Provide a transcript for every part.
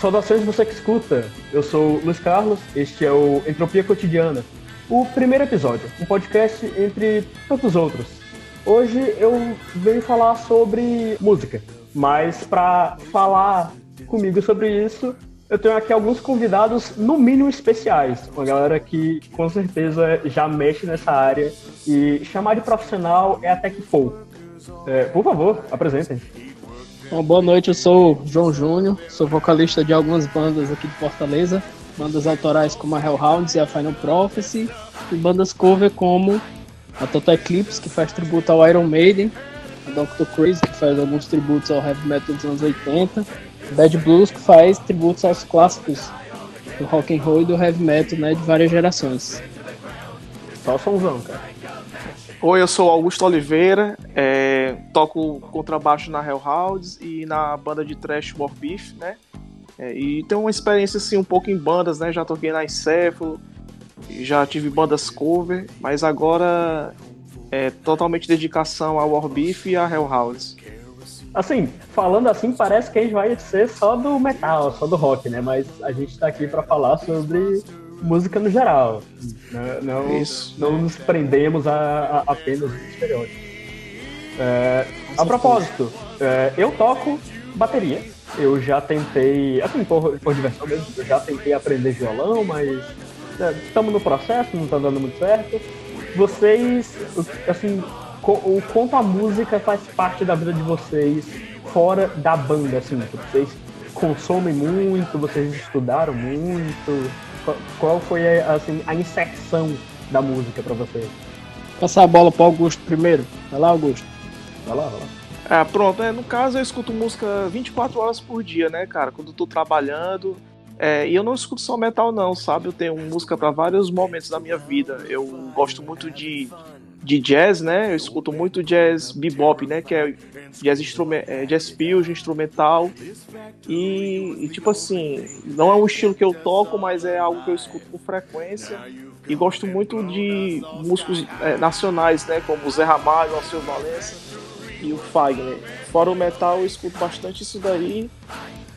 Saudações você que escuta. Eu sou Luiz Carlos, este é o Entropia Cotidiana, o primeiro episódio, um podcast entre tantos outros. Hoje eu venho falar sobre música, mas para falar comigo sobre isso, eu tenho aqui alguns convidados, no mínimo especiais. Uma galera que com certeza já mexe nessa área e chamar de profissional é até que pouco. É, por favor, apresentem. Bom, boa noite, eu sou João Júnior, sou vocalista de algumas bandas aqui de Fortaleza, bandas autorais como a Hellhounds e a Final Prophecy, e bandas cover como a Total Eclipse, que faz tributo ao Iron Maiden, a Dr. Crazy, que faz alguns tributos ao heavy metal dos anos 80, Bad Blues, que faz tributos aos clássicos do rock and roll e do heavy metal, né, de várias gerações. Só o somzão, cara. Oi, eu sou Augusto Oliveira, é, toco contrabaixo na Hellhounds e na banda de thrash War Beef, né? É, e tenho uma experiência assim um pouco em bandas, né? Já toquei na Encéfalo, já tive bandas cover, mas agora é totalmente dedicação ao War Beef e a Hellhounds. Assim, falando assim, parece que a gente vai ser só do metal, só do rock, né? Mas a gente tá aqui para falar sobre música no geral. Não, Isso. não nos prendemos a, a apenas os estereótipos. É, a propósito, é, eu toco bateria. Eu já tentei, assim, por, por diversão mesmo, eu já tentei aprender violão, mas estamos é, no processo, não está dando muito certo. Vocês, assim, o quanto a música faz parte da vida de vocês fora da banda, assim, vocês consomem muito, vocês estudaram muito, qual foi assim, a inserção da música para você? Passar a bola para Augusto primeiro. Vai lá, Augusto. Vai lá, vai lá. Ah, pronto, é, no caso eu escuto música 24 horas por dia, né, cara? Quando eu tô trabalhando. É, e eu não escuto só metal, não, sabe? Eu tenho música para vários momentos da minha vida. Eu gosto muito de, de jazz, né? Eu escuto muito jazz bebop, né? Que é jazz, instrument, é, jazz fusion, instrumental. E, e, tipo assim, não é um estilo que eu toco, mas é algo que eu escuto com frequência. E gosto muito de músicos é, nacionais, né? Como Zé Ramalho, Alceu Valença e o Fagner. Fora o metal, eu escuto bastante isso daí.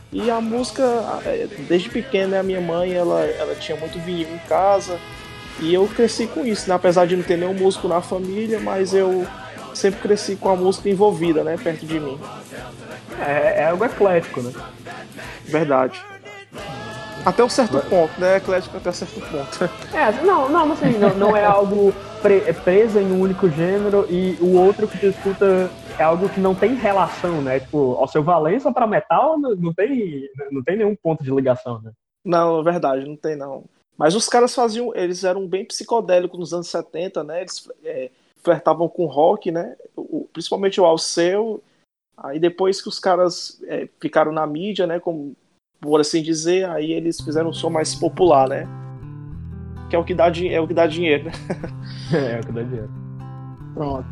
E a música, é, desde pequena, a minha mãe, ela, ela tinha muito vinil em casa. E eu cresci com isso, né? apesar de não ter nenhum músico na família, mas eu sempre cresci com a música envolvida, né, perto de mim. É, é algo eclético, né? Verdade. Até um certo ponto, né? Eclético até um certo ponto. É, não, não, assim, não, não é algo pre é preso em um único gênero e o outro que tu escuta é algo que não tem relação, né? Tipo, ao seu Valença para metal não tem, não tem nenhum ponto de ligação, né? Não, é verdade, não tem não. Mas os caras faziam, eles eram bem psicodélicos nos anos 70, né? Eles é, flertavam com rock, né? O, principalmente o Alceu. Aí depois que os caras é, ficaram na mídia, né? Como, por assim dizer, aí eles fizeram um som mais popular, né? Que é o que dá, é o que dá dinheiro, né? é, é o que dá dinheiro. Pronto.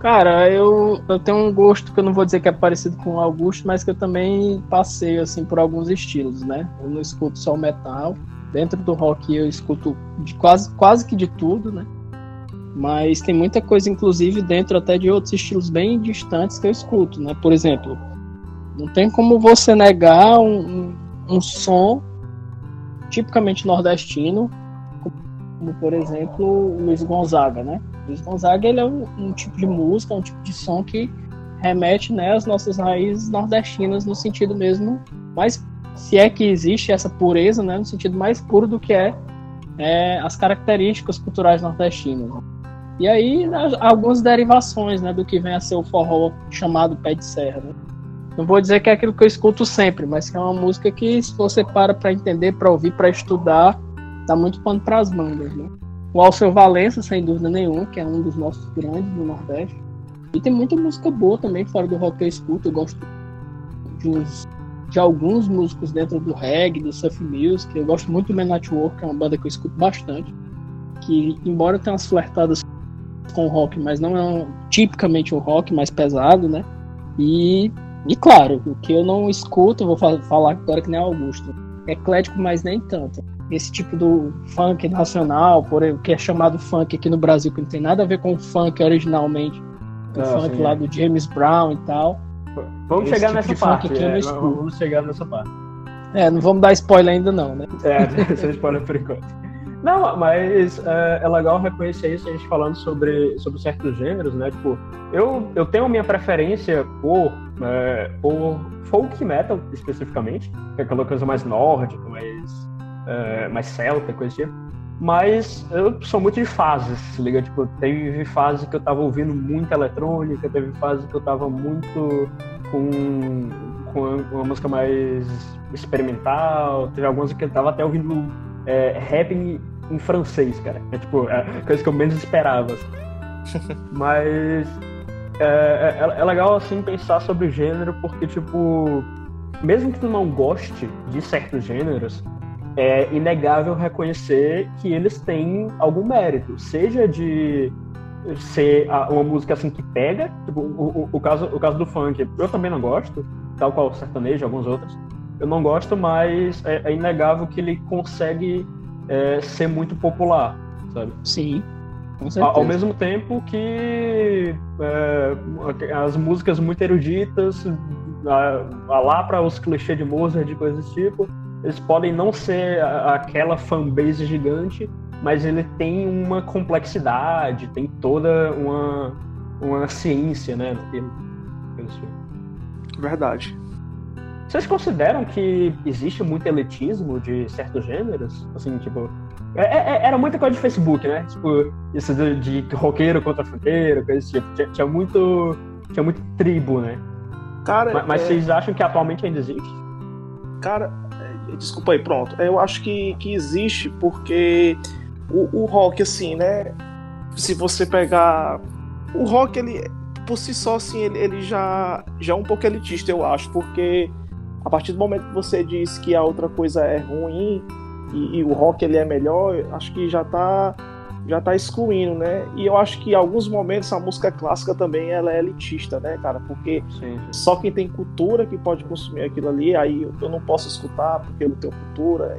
Cara, eu, eu tenho um gosto que eu não vou dizer que é parecido com o Augusto, mas que eu também passei assim por alguns estilos, né? Eu não escuto só metal. Dentro do rock eu escuto de quase, quase que de tudo, né? Mas tem muita coisa, inclusive, dentro até de outros estilos bem distantes que eu escuto, né? Por exemplo, não tem como você negar um, um, um som tipicamente nordestino, como por exemplo o Luiz Gonzaga, né? Luiz Gonzaga ele é um, um, tipo de música, um tipo de som que remete né, às nossas raízes nordestinas no sentido mesmo mais se é que existe essa pureza, né, no sentido mais puro do que é, é as características culturais nordestinas. E aí algumas derivações né, do que vem a ser o forró chamado pé de serra. Né? Não vou dizer que é aquilo que eu escuto sempre, mas que é uma música que se você para para entender, para ouvir, para estudar, dá muito pano para as bandas. Né? O Alceu Valença, sem dúvida nenhuma, que é um dos nossos grandes do Nordeste. E tem muita música boa também fora do rock que eu escuto. Eu gosto de uns de alguns músicos dentro do reggae, do surf music. Eu gosto muito do Men Network, que é uma banda que eu escuto bastante. Que, embora tenha umas flertadas com rock, mas não é um, tipicamente um rock mais pesado, né? E, e claro, o que eu não escuto, eu vou falar agora que nem Augusto, é eclético, mas nem tanto. Esse tipo do funk nacional, por o que é chamado funk aqui no Brasil, que não tem nada a ver com o funk originalmente, o ah, funk sim, lá do James Brown e tal Vamos chegar tipo nessa parte. É, vamos chegar nessa parte. É, não vamos dar spoiler ainda não, né? É, sem spoiler por enquanto. Não, mas é, é, legal reconhecer isso, a gente falando sobre, sobre certos gêneros, né? Tipo, eu, eu tenho a minha preferência por, é, por folk metal, especificamente, que é aquela coisa mais nórdica, mais, é, mais celta, coisa tipo. Mas eu sou muito de fases, se liga? Tipo, teve fase que eu tava ouvindo muita eletrônica, teve fase que eu tava muito com, com uma música mais experimental, teve algumas que eu tava até ouvindo é, rap em, em, francês, cara. É tipo, é coisa que eu menos esperava. Assim. Mas é, é, é, legal, assim, pensar sobre o gênero, porque, tipo, mesmo que tu não goste de certos gêneros, é inegável reconhecer que eles têm algum mérito, seja de ser uma música assim que pega, tipo, o, o, o, caso, o caso do funk, eu também não gosto, tal qual o sertanejo e alguns outros, eu não gosto, mas é, é inegável que ele consegue é, ser muito popular, sabe? Sim. Ao mesmo tempo que é, as músicas muito eruditas, lá para os clichês de Mozart, de coisas desse tipo, eles podem não ser aquela fanbase gigante, mas ele tem uma complexidade, tem toda uma, uma ciência, né? Verdade. Vocês consideram que existe muito elitismo de certos gêneros? Assim, tipo. É, é, é era muita coisa de Facebook, né? Tipo, isso de, de roqueiro contra funkeiro, coisa desse tipo. Tinha, tinha, muito. Tinha muito tribo, né? Cara. Mas, mas é... vocês acham que atualmente ainda existe? Cara, Desculpa aí, pronto. Eu acho que, que existe porque o, o rock, assim, né? Se você pegar. O rock, ele, por si só, assim, ele, ele já, já é um pouco elitista, eu acho, porque a partir do momento que você diz que a outra coisa é ruim e, e o rock ele é melhor, acho que já tá já tá excluindo, né? E eu acho que em alguns momentos a música clássica também ela é elitista, né, cara? Porque sim, sim. só quem tem cultura que pode consumir aquilo ali, aí eu não posso escutar porque eu não tenho cultura.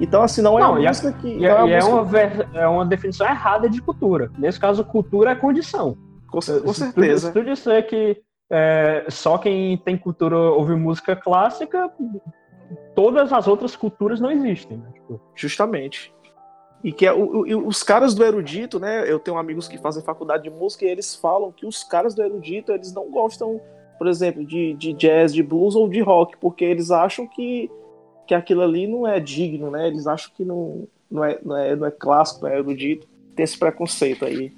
Então, assim, não é não, uma música que. E, é, é, é, música... Uma, é uma definição errada de cultura. Nesse caso, cultura é condição. Com, com certeza. Se tu, se tu disser que é, só quem tem cultura ouve música clássica, todas as outras culturas não existem. Né? Tipo... Justamente. E que é, o, o, os caras do erudito, né? Eu tenho amigos que fazem faculdade de música e eles falam que os caras do erudito, eles não gostam, por exemplo, de, de jazz, de blues ou de rock, porque eles acham que, que aquilo ali não é digno, né? Eles acham que não, não, é, não, é, não é clássico, não é erudito. Tem esse preconceito aí.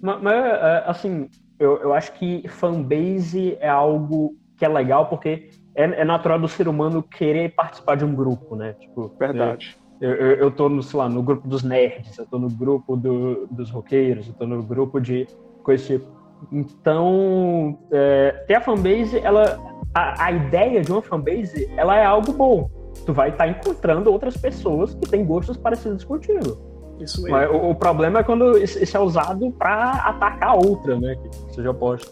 Mas, mas é, assim, eu, eu acho que fanbase é algo que é legal porque é, é natural do ser humano querer participar de um grupo, né? Tipo, Verdade. Eu, eu, eu tô, no, sei lá, no grupo dos nerds, eu tô no grupo do, dos roqueiros, eu tô no grupo de coisa tipo. Então, é, ter a fanbase, ela, a, a, ideia de uma fanbase, ela é algo bom. Tu vai estar tá encontrando outras pessoas que têm gostos parecidos contigo. Isso mesmo. Mas, o, o, problema é quando isso é usado para atacar outra, né? Que seja oposta.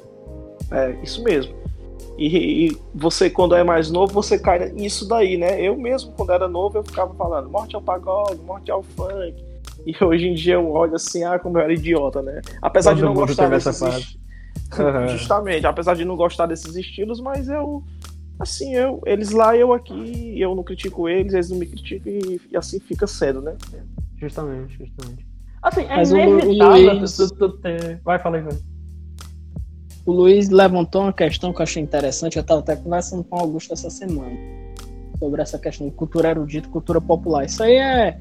É, isso mesmo. E, e, você, quando é mais novo, você cai nisso daí, né? Eu mesmo, quando era novo, eu ficava falando morte ao pagode, morte ao funk. E hoje em dia eu olho assim, ah, como eu era idiota, né? Apesar Todo de não gostar desses uhum. Justamente, apesar de não gostar desses estilos, mas eu assim, eu, eles lá, eu aqui, eu não critico eles, eles não me criticam e, e assim fica cedo, né? Justamente, justamente. Assim, é mas inevitável Luiz... tu, tu, tu ter... Vai, fala aí, vai. O Luiz levantou uma questão que eu achei interessante, eu estava até conversando com o Augusto essa semana, sobre essa questão de cultura erudita e cultura popular. Isso aí é,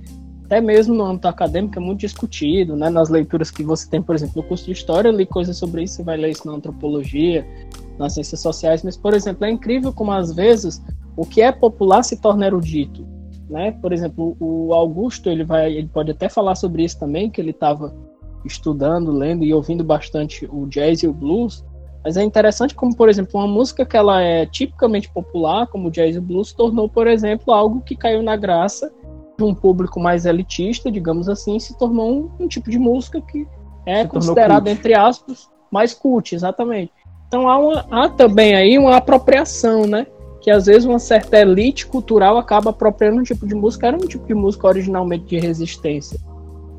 até mesmo no âmbito acadêmico, é muito discutido, né? Nas leituras que você tem, por exemplo, no curso de História, eu li coisas sobre isso, você vai ler isso na Antropologia, nas Ciências Sociais, mas, por exemplo, é incrível como, às vezes, o que é popular se torna erudito, né? Por exemplo, o Augusto, ele, vai, ele pode até falar sobre isso também, que ele estava estudando, lendo e ouvindo bastante o jazz e o blues, mas é interessante como, por exemplo, uma música que ela é tipicamente popular, como o jazz e blues, tornou, por exemplo, algo que caiu na graça de um público mais elitista, digamos assim, se tornou um, um tipo de música que é considerado, entre aspas, mais cult, exatamente. Então há, uma, há também aí uma apropriação, né? Que às vezes uma certa elite cultural acaba apropriando um tipo de música, era um tipo de música originalmente de resistência,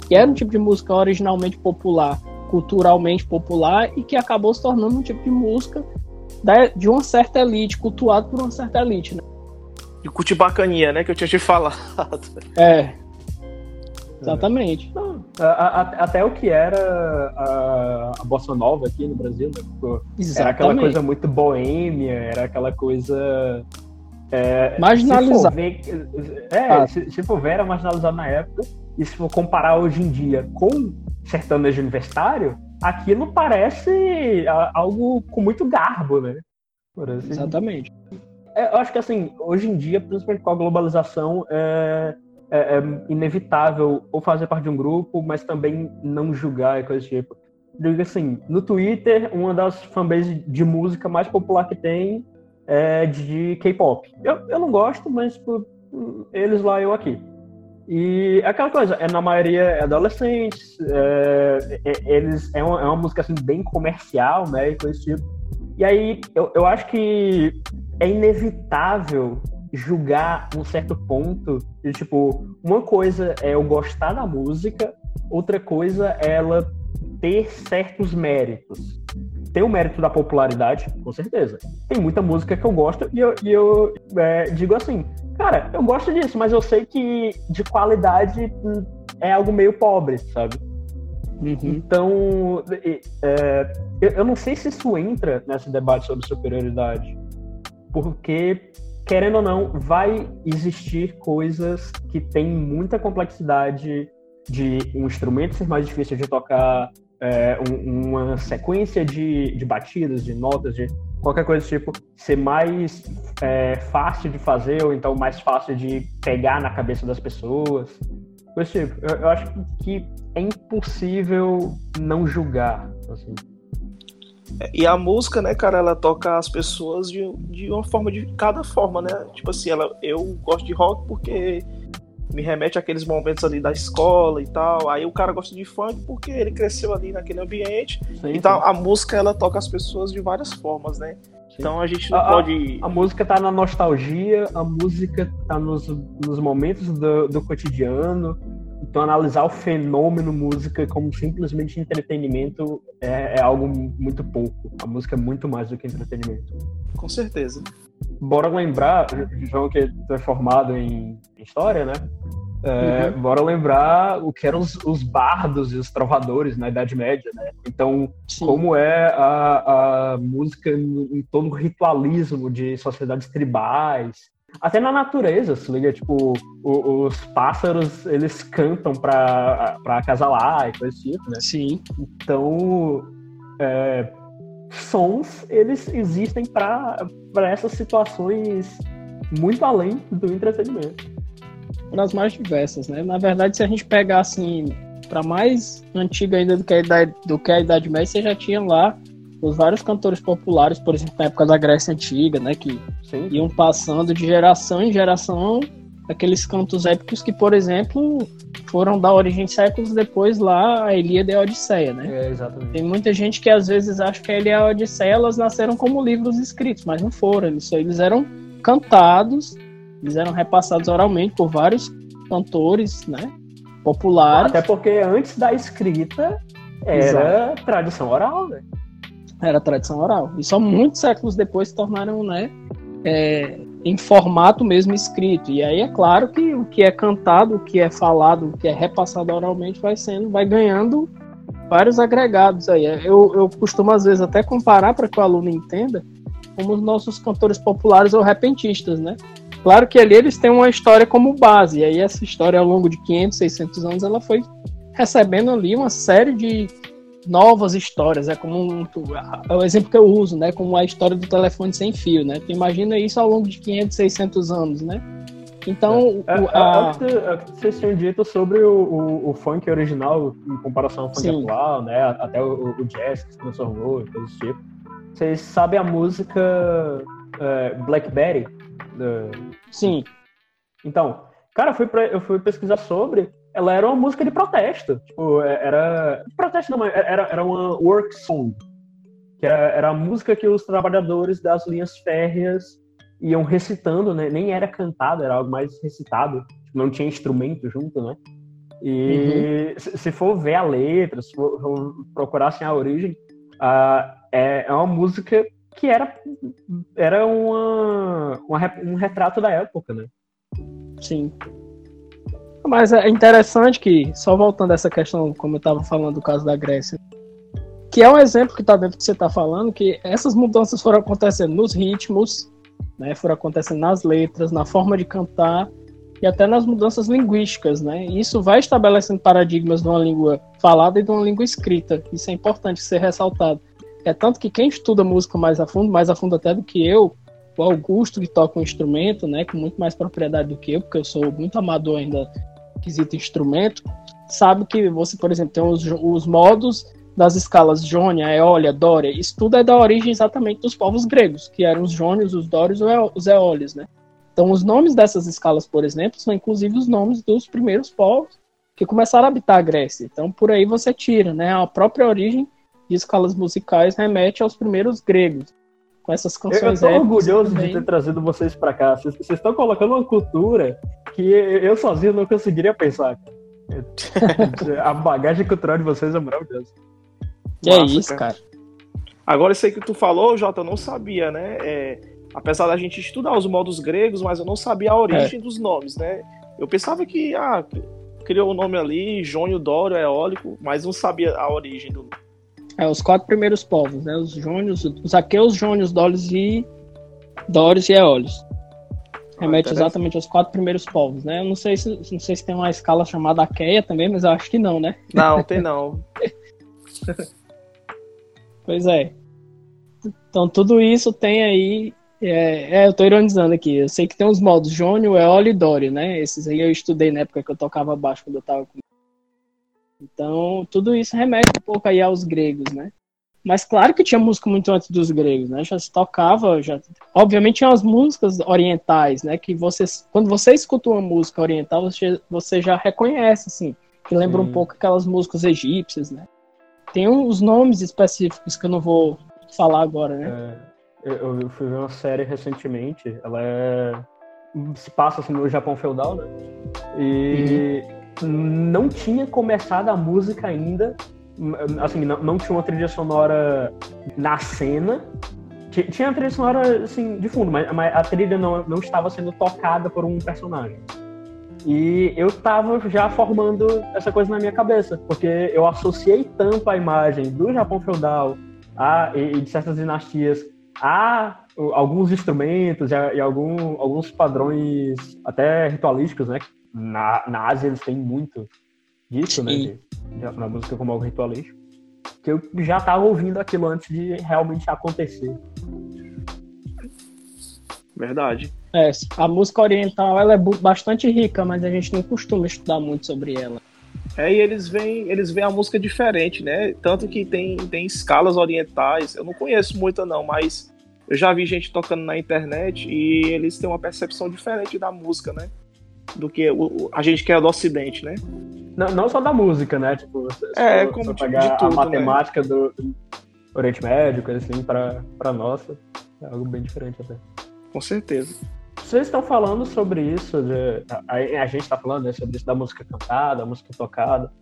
que era um tipo de música originalmente popular culturalmente popular e que acabou se tornando um tipo de música de uma certa elite, cultuado por uma certa elite, né? De curtir bacaninha, né? Que eu tinha te falado. É. Exatamente. Não, a, a, até o que era a, a Bossa Nova aqui no Brasil, né? Tipo, era aquela coisa muito boêmia, era aquela coisa. É, marginalizada. é, ah. se, se for ver, era marginalizado na época. E se for comparar hoje em dia com sertanejo universitário, aquilo parece algo com muito garbo, né? Assim. Exatamente. É, eu acho que assim, hoje em dia, principalmente com a globalização, é, é, é, inevitável ou fazer parte de um grupo, mas também não julgar e coisa do tipo. Digo assim, no Twitter, uma das fanbases de música mais popular que tem é de K-pop. Eu, eu não gosto, mas tipo, eles lá, eu aqui. E aquela coisa, é na maioria é adolescentes, é, é, eles é uma, é uma, música assim bem comercial, né, e coisa tipo. E aí eu, eu acho que é inevitável julgar um certo ponto de tipo, uma coisa é eu gostar da música, outra coisa é ela ter certos méritos. Tem o mérito da popularidade, com certeza. Tem muita música que eu gosto e eu, e eu é, digo assim, cara, eu gosto disso, mas eu sei que de qualidade hum, é algo meio pobre, sabe? Uhum. Então, é, eu não sei se isso entra nesse debate sobre superioridade, porque, querendo ou não, vai existir coisas que têm muita complexidade de um instrumento ser mais difícil de tocar, é, um, uma sequência de, de batidas, de notas, de qualquer coisa do tipo, ser mais é, fácil de fazer ou então mais fácil de pegar na cabeça das pessoas. Coisa tipo, eu, eu acho que é impossível não julgar, assim. E a música, né, cara, ela toca as pessoas de, de uma forma, de cada forma, né? Tipo assim, ela, eu gosto de rock porque me remete àqueles momentos ali da escola e tal. Aí o cara gosta de funk porque ele cresceu ali naquele ambiente. Sim, então sim. a música ela toca as pessoas de várias formas, né? Então a gente não a, pode. A, a, música tá na nostalgia, a música tá nos, nos momentos do, do cotidiano. Então analisar o fenômeno música como simplesmente entretenimento é, é algo muito pouco. A música é muito mais do que entretenimento. Com certeza bora lembrar, João que é formado em história, né? É, uhum. Bora lembrar o que eram os, os, bardos e os trovadores na Idade Média, né? Então, Sim. como é a, a música em todo o ritualismo de sociedades tribais, até na natureza, se liga, tipo, o, os pássaros, eles cantam pra, pra acasalar e coisa tipo, né? Sim. Então, é, sons, eles existem para essas situações muito além do entretenimento. Para as mais diversas, né? Na verdade, se a gente pegar assim, para mais antiga ainda do que, a idade, do que a Idade Média, você já tinha lá os vários cantores populares, por exemplo, na época da Grécia Antiga, né? Que Sim. iam passando de geração em geração aqueles cantos épicos que, por exemplo, foram dar origem séculos depois lá a Ilíada e a Odisseia, né? É, exatamente. Tem muita gente que às vezes acha que a Ilíada e a Odisseia elas nasceram como livros escritos, mas não foram. Eles, eles eram cantados, eles eram repassados oralmente por vários cantores, né? Populares. Até porque antes da escrita era Exato. tradição oral, né? Era tradição oral. E só muitos séculos depois se tornaram, né? É, em formato mesmo escrito. E aí é claro que o que é cantado, o que é falado, o que é repassado oralmente vai sendo, vai ganhando vários agregados aí. Eu, eu costumo às vezes até comparar para que o aluno entenda como os nossos cantores populares ou repentistas, né? Claro que ali eles têm uma história como base, e aí essa história ao longo de 500, 600 anos ela foi recebendo ali uma série de novas histórias. É como um, é o exemplo que eu uso, né? Como a história do telefone sem fio, né? Tu imagina isso ao longo de 500, 600 anos, né? Então, é. o, é, a... é, que vocês tinham dito sobre o, o, o, funk original em comparação ao funk Sim. atual, né? Até o, o jazz que se transformou e coisas do tipo. Vocês sabem a música é, Blackberry? Sim. Então, cara, eu fui, pra, eu fui pesquisar sobre ela era uma música de protesto. Tipo, é, era. Protesto não, era, era uma work song. Que era, era a música que os trabalhadores das linhas férreas iam recitando, né? Nem era cantado, era algo mais recitado. Tipo, não tinha instrumento junto, né? E uhum. se for ver a letra, se for procurar assim, a origem, uh, é, é uma música que era, era uma, uma, um retrato da época, né? Sim. Mas é interessante que, só voltando a essa questão, como eu estava falando do caso da Grécia, que é um exemplo que está dentro do que você está falando, que essas mudanças foram acontecendo nos ritmos, né, foram acontecendo nas letras, na forma de cantar e até nas mudanças linguísticas, né? E isso vai estabelecendo paradigmas de uma língua falada e de uma língua escrita. Isso é importante ser ressaltado. É tanto que quem estuda música mais a fundo, mais a fundo até do que eu, o Augusto que toca um instrumento, né, com muito mais propriedade do que eu, porque eu sou muito amador ainda quesito instrumento, sabe que você, por exemplo, tem os, os modos das escalas Jônia, Eólia, Dória, isso tudo é da origem exatamente dos povos gregos, que eram os Jônios, os Dórios e os Eólios, né? Então, os nomes dessas escalas, por exemplo, são inclusive os nomes dos primeiros povos que começaram a habitar a Grécia. Então, por aí você tira, né? A própria origem de escalas musicais remete aos primeiros gregos. Com essas canções Eu, eu tô orgulhoso também. de ter trazido vocês para cá. Vocês, vocês estão colocando uma cultura que eu sozinho não conseguiria pensar. a bagagem cultural de vocês é maravilhosa. Que é isso, cara. Agora, isso aí que tu falou, Jota, eu não sabia, né? É, apesar da gente estudar os modos gregos, mas eu não sabia a origem é. dos nomes, né? Eu pensava que, ah, criou o nome ali, Jônio, Dório, Eólico, mas não sabia a origem do É, os quatro primeiros povos, né? Os Jônios, os Aqueus, Jônios, Dórios e Dórios e Eólios. Remete ah, exatamente aos quatro primeiros povos, né? Eu não sei se não sei se tem uma escala chamada Aqueia também, mas eu acho que não, né? Não, tem não. pois é. Então tudo isso tem aí. É, é, eu tô ironizando aqui. Eu sei que tem os modos Jônio, Eólio e Dório, né? Esses aí eu estudei na época que eu tocava baixo quando eu tava com. Então, tudo isso remete um pouco aí aos gregos, né? Mas claro que tinha música muito antes dos gregos, né? Já se tocava, já. Obviamente tinha as músicas orientais, né? Que você, quando você escuta uma música oriental, você, você já reconhece, assim, que lembra Sim. um pouco aquelas músicas egípcias, né? Tem uns nomes específicos que eu não vou falar agora, né? É, eu, fui ver uma série recentemente, ela é se passa assim, no Japão feudal, né? E uhum. Não tinha começado a música ainda assim, não, não tinha uma trilha sonora na cena. Tinha a trilha sonora, assim, de fundo, mas, mas a trilha não, não estava sendo tocada por um personagem. E eu estava já formando essa coisa na minha cabeça, porque eu associei tanto a imagem do Japão feudal a, e, e de certas dinastias a alguns instrumentos e, a, e algum, alguns padrões até ritualísticos, né? Na, na Ásia eles têm muito disso, né? De, na música como algo ritualístico, que eu já estava ouvindo aquilo antes de realmente acontecer. Verdade. É, a música oriental ela é bastante rica, mas a gente não costuma estudar muito sobre ela. É, e eles veem, eles veem a música diferente, né? Tanto que tem, tem escalas orientais. Eu não conheço muita não, mas eu já vi gente tocando na internet e eles têm uma percepção diferente da música, né? Do que o, a gente que é do Ocidente, né? Não, não só da música, né? Tipo, é, só, como tipo pegar tudo, a né? matemática né? do, Oriente Médio, coisa assim, pra, pra nossa. É algo bem diferente até. Com certeza. Vocês estão falando sobre isso, de, a, a, gente está falando né, sobre isso da música cantada, música tocada.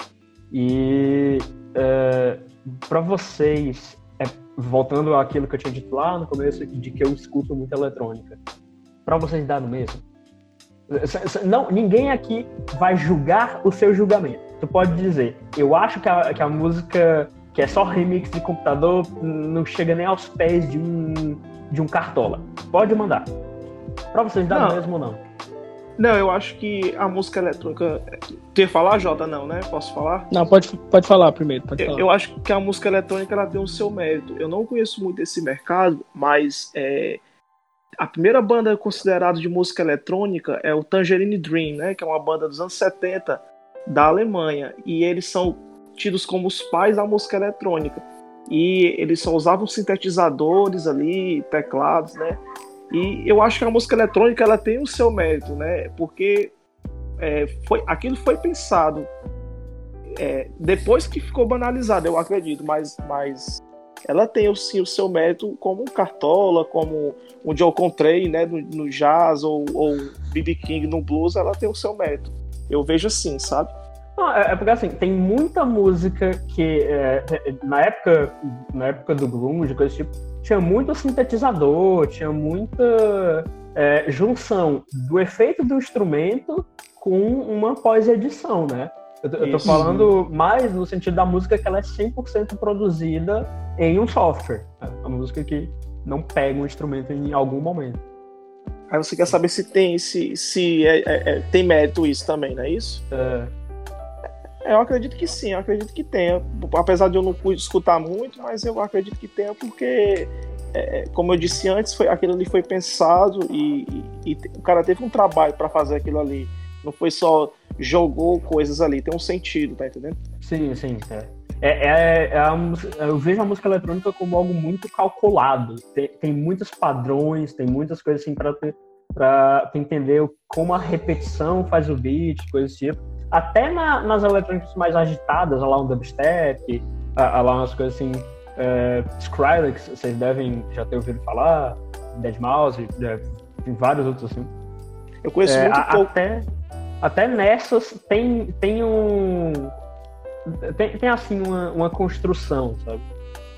E é, para vocês, é, voltando àquilo que eu tinha dito lá no começo, de que eu escuto muita eletrônica, para vocês dá no mesmo? Não, ninguém aqui vai julgar o seu julgamento. Tu pode dizer, eu acho que a, que a música que é só remix de computador não chega nem aos pés de um, de um cartola. Pode mandar. Pra vocês dar mesmo ou não? Não, eu acho que a música eletrônica. Tu ia falar, Jota? Não, né? Posso falar? Não, pode, pode falar primeiro. Pode eu, falar. eu, acho que a música eletrônica ela tem o seu mérito. Eu não conheço muito esse mercado, mas é, a primeira banda considerada de música eletrônica é o Tangerine Dream, né, que é uma banda dos anos 70 da Alemanha, e eles são tidos como os pais da música eletrônica. E eles só usavam sintetizadores ali, teclados, né? E eu acho que a música eletrônica ela tem o seu mérito, né? Porque é, foi, aquilo foi pensado é, depois que ficou banalizado, eu acredito, mas, mas ela tem sim o seu mérito como um Cartola, como um Joe Contray, né, no, no jazz ou, ou B.B. King no blues, ela tem o seu mérito. Eu vejo assim, sabe? Não, é, é, porque assim, tem muita música que é, na época na época do grunge, coisa tipo, tinha muito sintetizador, tinha muita é, junção do efeito do instrumento com uma pós-edição, né? Eu, eu tô falando mais no sentido da música que ela é 100% produzida em um software. Né? A música que não pega um instrumento em algum momento. Aí você quer saber se tem, se, se é, é, é, tem mérito isso também, não é isso? É. é. Eu acredito que sim, eu acredito que tenha. Apesar de eu não escutar muito, mas eu acredito que tenha, porque, é, como eu disse antes, foi, aquilo ali foi pensado e, e, e o cara teve um trabalho para fazer aquilo ali. Não foi só jogou coisas ali, tem um sentido, tá entendendo? Sim, sim. É. É, é, é a, eu vejo a música eletrônica como algo muito calculado. Tem, tem muitos padrões, tem muitas coisas assim para entender como a repetição faz o beat, coisas tipo. Até na, nas eletrônicas mais agitadas, lá um dubstep, lá umas coisas assim. É, Skrillex, vocês devem já ter ouvido falar, Dead Mouse, é, tem vários outros assim. Eu conheço é, muito a, pouco. Até, até nessas tem, tem um tem, tem assim uma, uma construção, sabe?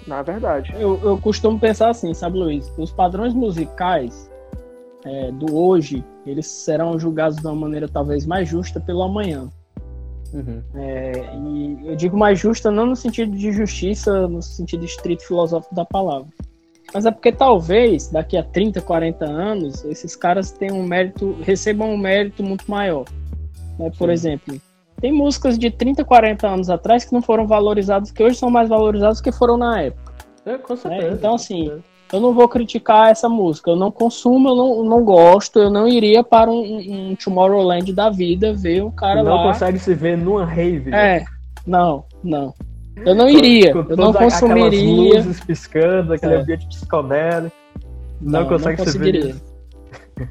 Na verdade. Eu, eu costumo pensar assim, sabe, Luiz? Os padrões musicais é, do hoje, eles serão julgados de uma maneira talvez mais justa pelo amanhã. Uhum. É, e eu digo mais justa não no sentido de justiça, no sentido estrito filosófico da palavra. Mas é porque talvez daqui a 30, 40 anos, esses caras tenham um mérito, recebam um mérito muito maior. Né? Por Sim. exemplo, tem músicas de 30, 40 anos atrás que não foram valorizadas, que hoje são mais valorizadas que foram na época. É, com né? certeza. Né? Então, assim, eu não vou criticar essa música. Eu não consumo, eu não, não gosto, eu não iria para um, um Tomorrowland da vida ver um cara não lá. Não consegue se ver numa rave. É, não, não. Eu não iria, com, com eu não consumiria. luzes piscando, aquele é. ambiente psicodélico. Não, não consegue não se ver.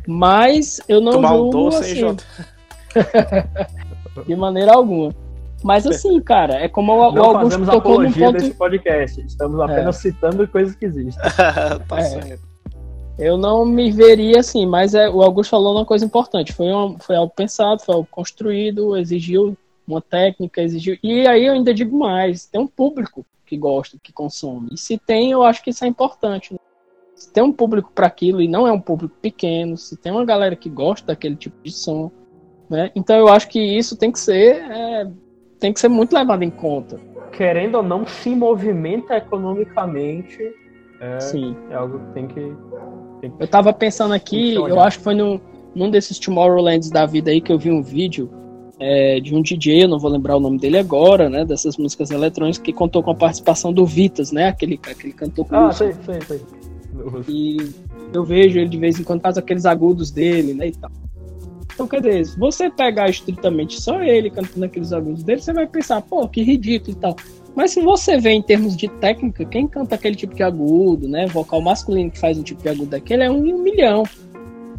Mas eu não Tomar julgo, um doce, assim, hein, de maneira alguma. Mas assim, cara, é como o, não o Augusto tocou num ponto... desse podcast. Estamos apenas é. citando coisas que existem. tá é. certo. Eu não me veria assim, mas é, o Augusto falou uma coisa importante. Foi, uma, foi algo pensado, foi algo construído, exigiu uma técnica, exigiu. E aí eu ainda digo mais: tem um público que gosta, que consome. E se tem, eu acho que isso é importante. Né? Se tem um público para aquilo e não é um público pequeno, se tem uma galera que gosta daquele tipo de som, né? Então eu acho que isso tem que ser é, tem que ser muito levado em conta. Querendo ou não, se movimenta economicamente. É, Sim. é algo que tem que. Tem que eu tava pensando aqui, eu acho que foi no, num desses Tomorrowlands da vida aí que eu vi um vídeo é, de um DJ, eu não vou lembrar o nome dele agora, né? Dessas músicas eletrônicas, que contou com a participação do Vitas, né? Aquele, aquele cantor Ah, sei, sei, sei. E eu vejo ele de vez em quando faz aqueles agudos dele, né? E tal. Então, quer dizer, se você pegar estritamente só ele cantando aqueles agudos dele, você vai pensar, pô, que ridículo e tal. Mas se você vê em termos de técnica, quem canta aquele tipo de agudo, né? Vocal masculino que faz um tipo de agudo daquele é um em um milhão.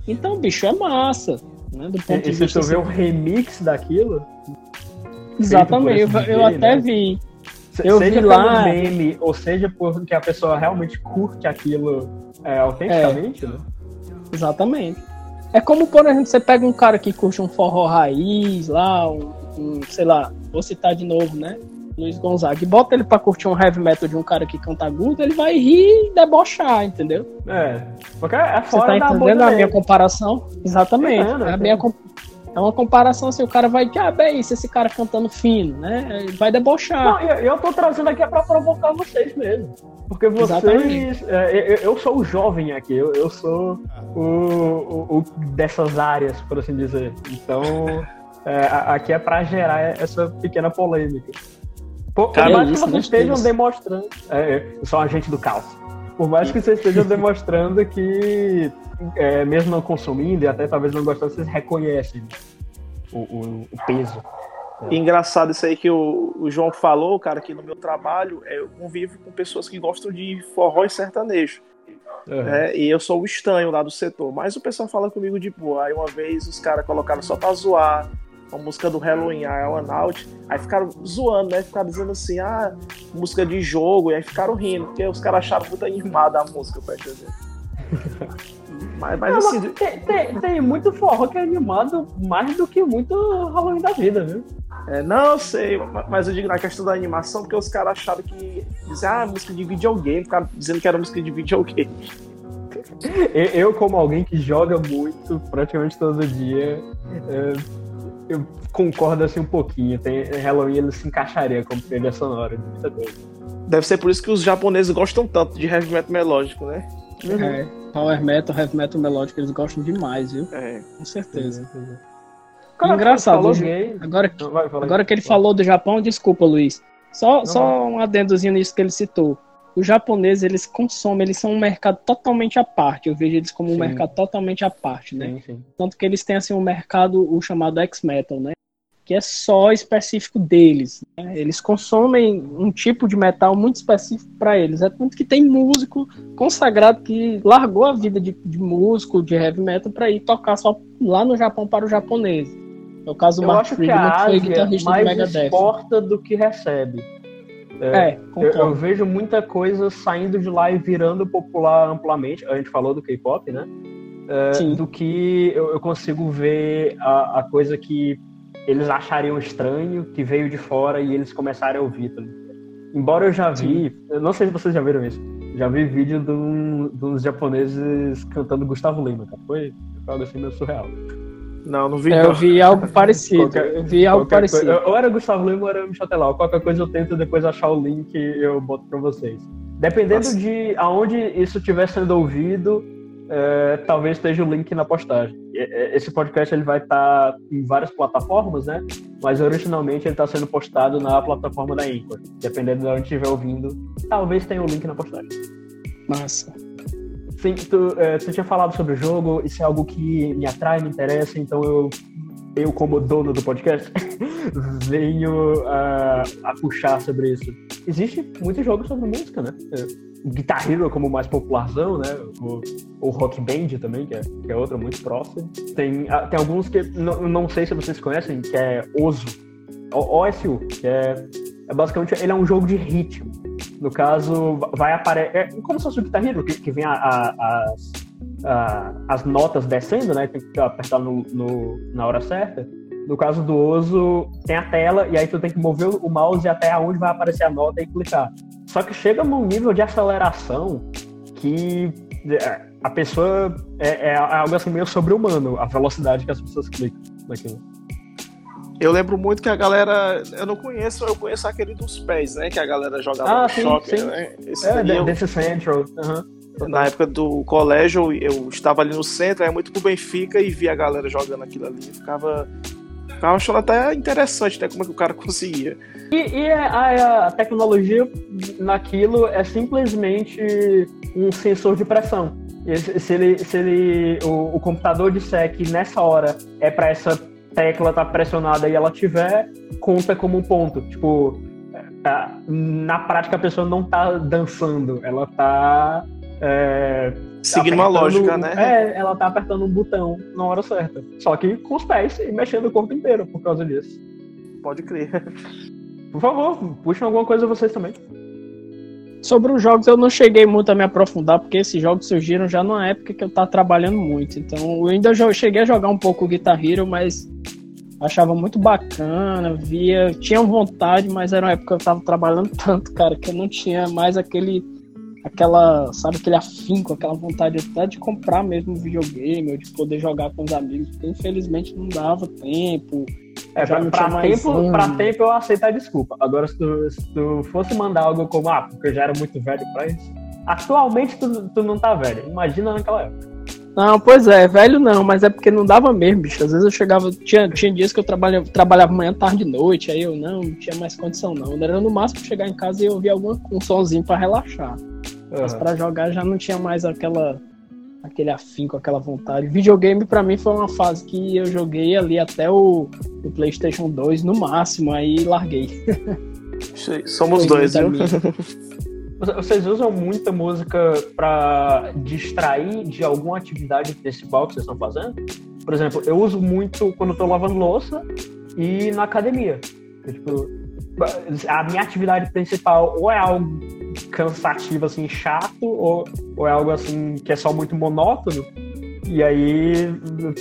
Então, bicho, é massa. Né? Do ponto e, de vista. Se você vê um remix daquilo. Exatamente, eu, DJ, eu, até né? vi. Eu seja vi lá. meme, ou seja porque a pessoa realmente curte aquilo é, autenticamente, é. né? Exatamente. É como, por exemplo, você pega um cara que curte um forró raiz lá, um, um sei lá, vou citar de novo, né? Luiz Gonzaga, e bota ele pra curtir um heavy metal de um cara que canta agudo, ele vai rir e debochar, entendeu? É. Porque é fora Você tá entendendo a minha comparação? Exatamente. É, a minha, é uma comparação assim, o cara vai, ah, bem, isso, esse cara cantando fino, né? Vai debochar. Não, eu, eu tô trazendo aqui pra provocar vocês mesmo. Porque vocês. É, eu, eu, sou o jovem aqui, eu, eu sou o, o, o, dessas áreas, por assim dizer. Então, é, aqui é pra gerar essa pequena polêmica. Por, por mais que vocês estejam demonstrando. É, eu sou um agente do caos. Por mais que vocês estejam demonstrando que, é, mesmo não consumindo e até talvez não gostando, vocês reconhecem o, o, o peso. É. Engraçado isso aí que o, o, João falou, cara, que no meu trabalho é, eu convivo com pessoas que gostam de forró e sertanejo. Uhum. É, e eu sou o estranho lá do setor. Mas o pessoal fala comigo de boa. Aí uma vez os caras colocaram só pra zoar a música do Halloween, a One Out, aí ficaram zoando, né? Ficaram dizendo assim, ah, música de jogo, e aí ficaram rindo, porque os caras acharam muito animada a música, pra entender. mas, mas Não, assim. Mas tem, tem, tem, muito forró que é animado mais do que muito Halloween da vida, viu? É, não, sei, mas eu digo na questão da animação, porque os caras acharam que. Dizer, ah, música de videogame, ficaram dizendo que era música de videogame. Eu, como alguém que joga muito, praticamente todo dia, é, eu concordo assim um pouquinho. Tem, Halloween ele se encaixaria como trilha sonora de muita coisa. Deve ser por isso que os japoneses gostam tanto de heavy metal melódico, né? Uhum. É, power metal, heavy metal melódico, eles gostam demais, viu? É. Com certeza. Cara, Engraçado. Agora, que, vai, agora que ele falou do Japão, desculpa, Luiz. Só, só um adendozinho nisso que ele citou. Os japoneses, eles consomem, eles são um mercado totalmente à parte. Eu vejo eles como um sim. mercado totalmente à parte, né? Sim, sim. Tanto que eles têm, assim, um mercado, o chamado X-Metal, né? Que é só específico deles. Né? Eles consomem um tipo de metal muito específico para eles. É tanto que tem músico consagrado que largou a vida de, de músico, de heavy metal, para ir tocar só lá no Japão para os japoneses. É o caso do Mark acho Friedman, que, a Ásia que foi guitarrista mais do Megadeth. exporta do que recebe. É, é eu, eu, vejo muita coisa saindo de lá e virando popular amplamente. A gente falou do K-pop, né? É, do que eu, eu consigo ver a, a, coisa que eles achariam estranho, que veio de fora e eles começarem a ouvir. Tá? Embora eu já vi, eu não sei se vocês já viram isso, já vi vídeo de, um, de uns japoneses cantando Gustavo Lima, cara. Foi algo assim meio surreal. Não, não vi. É, eu vi algo parecido. Qualquer, eu vi algo parecido. Coisa, ou era Gustavo Lima ou era Michel Telal. Qualquer coisa eu tento depois achar o link e eu boto pra vocês. Dependendo Nossa. de aonde isso estiver sendo ouvido, é, talvez esteja o link na postagem. Esse podcast ele vai estar tá em várias plataformas, né? Mas originalmente ele está sendo postado na plataforma da Anchor. Dependendo de onde estiver ouvindo, talvez tenha o link na postagem. Massa. Sim, tu, é, tu tinha falado sobre o jogo, isso é algo que me atrai, me interessa, então eu, eu como dono do podcast, venho a, a puxar sobre isso. Existe muitos jogos sobre música, né? É, Guitar Hero como o mais popularzão, né? O, o Rock Band também, que é, que é outro muito próximo. Tem, ah, tem alguns que não, não sei se vocês conhecem, que é Osu. OSU, que é, é basicamente ele é um jogo de ritmo. No caso, vai aparecer. É como se fosse o Guitar Hero, que, que vem a, a, as, a, as notas descendo, né? Tem que apertar no, no, na hora certa. No caso do Oso, tem a tela e aí tu tem que mover o mouse até onde vai aparecer a nota e clicar. Só que chega num nível de aceleração que é, a pessoa é, é algo assim meio sobre-humano, a velocidade que as pessoas clicam naquilo. Eu lembro muito que a galera. Eu não conheço, eu conheço aquele dos pés, né? Que a galera jogava ah, sim, shopping, sim. né? Esse é, eu, desse Central. Uhum. Na época do colégio, eu estava ali no centro, era muito pro Benfica e via a galera jogando aquilo ali. Ficava. Ficava achando até interessante, né? Como é que o cara conseguia. E, e a, a tecnologia naquilo é simplesmente um sensor de pressão. Se ele, se ele o, o computador disser que nessa hora é para essa tecla tá pressionada e ela tiver, conta como um ponto. Tipo, é, na prática a pessoa não tá dançando, ela tá. É, Seguindo uma lógica, né? É, ela tá apertando um botão na hora certa. Só que com os pés e mexendo o corpo inteiro por causa disso. Pode crer. Por favor, puxem alguma coisa vocês também. Sobre os jogos eu não cheguei muito a me aprofundar, porque esses jogos surgiram já numa época que eu tava trabalhando muito. Então eu ainda cheguei a jogar um pouco o Guitar Hero, mas achava muito bacana, via, tinha vontade, mas era uma época que eu tava trabalhando tanto, cara, que eu não tinha mais aquele aquela, sabe, aquele afinco, aquela vontade até de comprar mesmo um videogame, ou de poder jogar com os amigos, porque infelizmente não dava tempo. É, pra, pra tempo, pra tempo eu aceito a desculpa. Agora, se tu, se tu fosse mandar algo como, ah, porque eu já era muito velho pra isso, atualmente tu, tu não tá velho. Imagina naquela época. Não, pois é, velho não, mas é porque não dava mesmo, bicho. Às vezes eu chegava, tinha, tinha dias que eu trabalhava, trabalhava manhã, tarde e noite, aí eu não, não tinha mais condição não. Era no máximo chegar em casa e ouvir algum um sonzinho pra relaxar. Uhum. Mas pra jogar já não tinha mais aquela aquele afinco, aquela vontade. Videogame para mim foi uma fase que eu joguei ali até o, o PlayStation 2 no máximo, aí larguei. Somos dois, viu? Vocês usam muita música para distrair de alguma atividade principal que vocês estão fazendo? Por exemplo, eu uso muito quando eu tô lavando louça e na academia. tipo, a minha atividade principal ou é algo cansativo, assim, chato, ou, ou é algo assim que é só muito monótono. E aí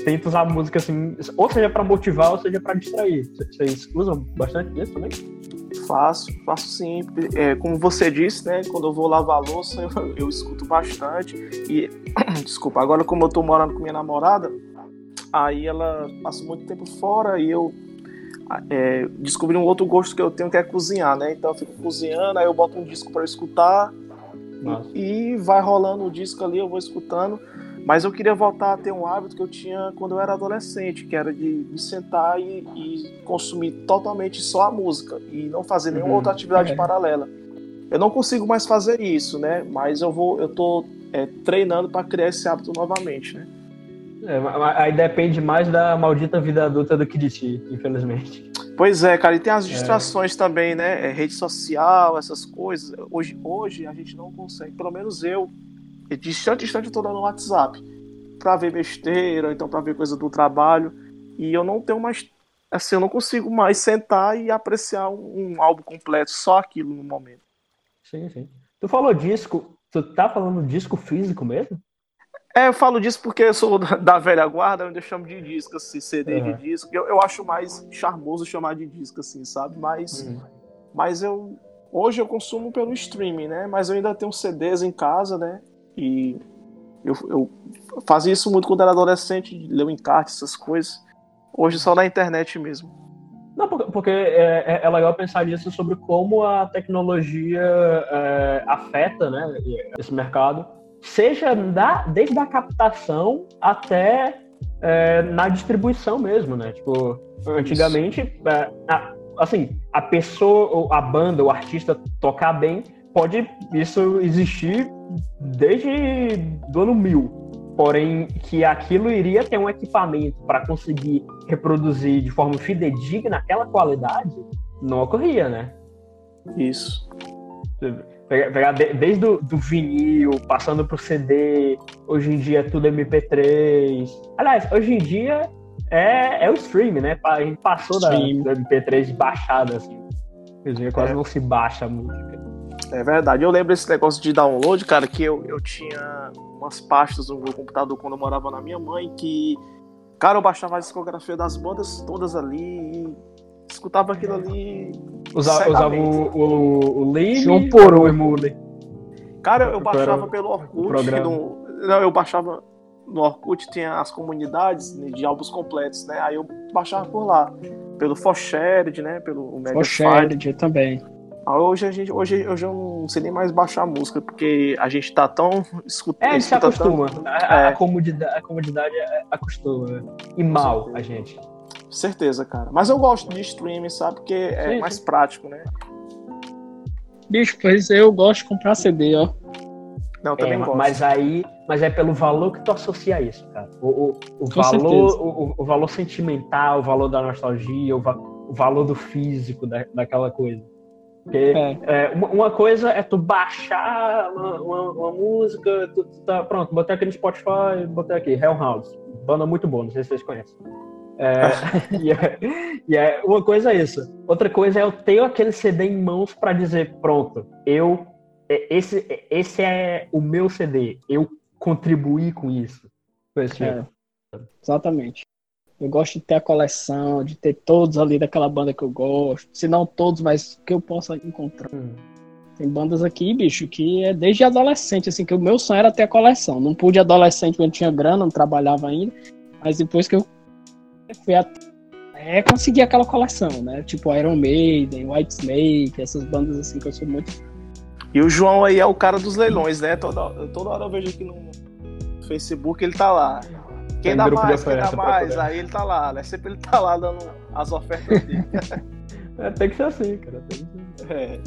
tento usar música assim, ou seja para motivar, ou seja para distrair. Vocês usam bastante isso também? Faço, faço sim. É, como você disse, né? Quando eu vou lavar a louça, eu, eu escuto bastante. E, desculpa, agora como eu tô morando com minha namorada, aí ela passa muito tempo fora e eu é, descobri um outro gosto que eu tenho que é cozinhar, né? Então eu fico cozinhando, aí eu boto um disco para escutar e, e vai rolando o disco ali, eu vou escutando. Mas eu queria voltar a ter um hábito que eu tinha quando eu era adolescente, que era de, de sentar e, e, consumir totalmente só a música e não fazer nenhuma uhum. outra atividade é. paralela. Eu não consigo mais fazer isso, né? Mas eu vou, eu tô é, treinando para criar esse hábito novamente, né? É, aí depende mais da maldita vida adulta do que de ti, infelizmente. Pois é, cara, e tem as é. distrações é. também, né? É, rede social, essas coisas. Hoje, hoje a gente não consegue, pelo menos eu, de instante em instante eu tô dando WhatsApp pra ver besteira, então pra ver coisa do trabalho. E eu não tenho mais. Assim, eu não consigo mais sentar e apreciar um, um álbum completo, só aquilo no momento. Sim, sim. Tu falou disco, tu tá falando disco físico mesmo? É, eu falo disso porque eu sou da velha guarda, onde eu chamo de disco, assim, CD uhum. de disco. Eu, eu acho mais charmoso chamar de disco, assim, sabe? Mas, uhum. mas eu. Hoje eu consumo pelo streaming, né? Mas eu ainda tenho CDs em casa, né? E eu, eu fazia isso muito quando era adolescente, leu encarte, essas coisas. Hoje só na internet mesmo. Não, porque é, é, é legal pensar nisso sobre como a tecnologia é, afeta né, esse mercado seja da, desde a captação até é, na distribuição mesmo, né? Tipo, antigamente, é, a, assim, a pessoa, a banda, o artista tocar bem, pode isso existir desde do ano mil. Porém, que aquilo iria ter um equipamento para conseguir reproduzir de forma fidedigna aquela qualidade, não ocorria, né? Isso. Pegar desde o do vinil, passando pro CD, hoje em dia é tudo MP3. Aliás, hoje em dia é, é o stream, né? A gente passou da, do MP3 baixada, assim. Hoje em dia quase é. não se baixa a música. É verdade. Eu lembro esse negócio de download, cara, que eu, eu tinha umas pastas no meu computador quando eu morava na minha mãe, que, cara, eu baixava a discografia das bandas todas ali e escutava aquilo ali. Usa, usava o, o, o Lime por o Emule? Cara, eu baixava pelo Orkut. No, não, eu baixava no Orkut, tinha as comunidades de álbuns completos, né? Aí eu baixava por lá. Pelo Forshared, né? Pelo Forshared também. Ah, hoje a gente, hoje eu já não sei nem mais baixar a música, porque a gente tá tão escutando. É, a gente se acostuma. Tão... A, é. a, comodidade, a comodidade acostuma. E mal a gente. Certeza, cara. Mas eu gosto de streaming, sabe? Porque é sim, mais sim. prático, né? Bicho, pois eu gosto de comprar CD, ó. Não, também é, gosto. Mas aí, mas é pelo valor que tu associa a isso, cara. O, o, o valor, o, o, valor sentimental, o valor da nostalgia, o, va o valor do físico da, daquela coisa. Porque é. É, uma, uma, coisa é tu baixar uma, uma, uma música, tu, tu, tá, pronto, botei aqui no Spotify, botei aqui, Hellhouse, banda muito boa, não sei se vocês conhecem. É, e, é, e é, uma coisa é isso. Outra coisa é eu ter aquele CD em mãos para dizer, pronto, eu é, esse, esse é o meu CD, eu contribuí com isso. É, exatamente. Eu gosto de ter a coleção, de ter todos ali daquela banda que eu gosto. Se não todos, mas que eu possa encontrar. Hum. Tem bandas aqui, bicho, que é desde adolescente, assim, que o meu sonho era ter a coleção. Não pude adolescente quando tinha grana, não trabalhava ainda. Mas depois que eu fui a... é, conseguir aquela coleção, né? Tipo Iron Maiden, White Snake, essas bandas assim que eu sou muito. E o João aí é o cara dos leilões, né? Toda, toda hora eu vejo aqui no Facebook ele tá lá. Quem dá mais, quem dá mais, aí ele tá lá, né? Sempre ele tá lá dando as ofertas dele. é, tem que ser assim, cara. Tem que ser. É.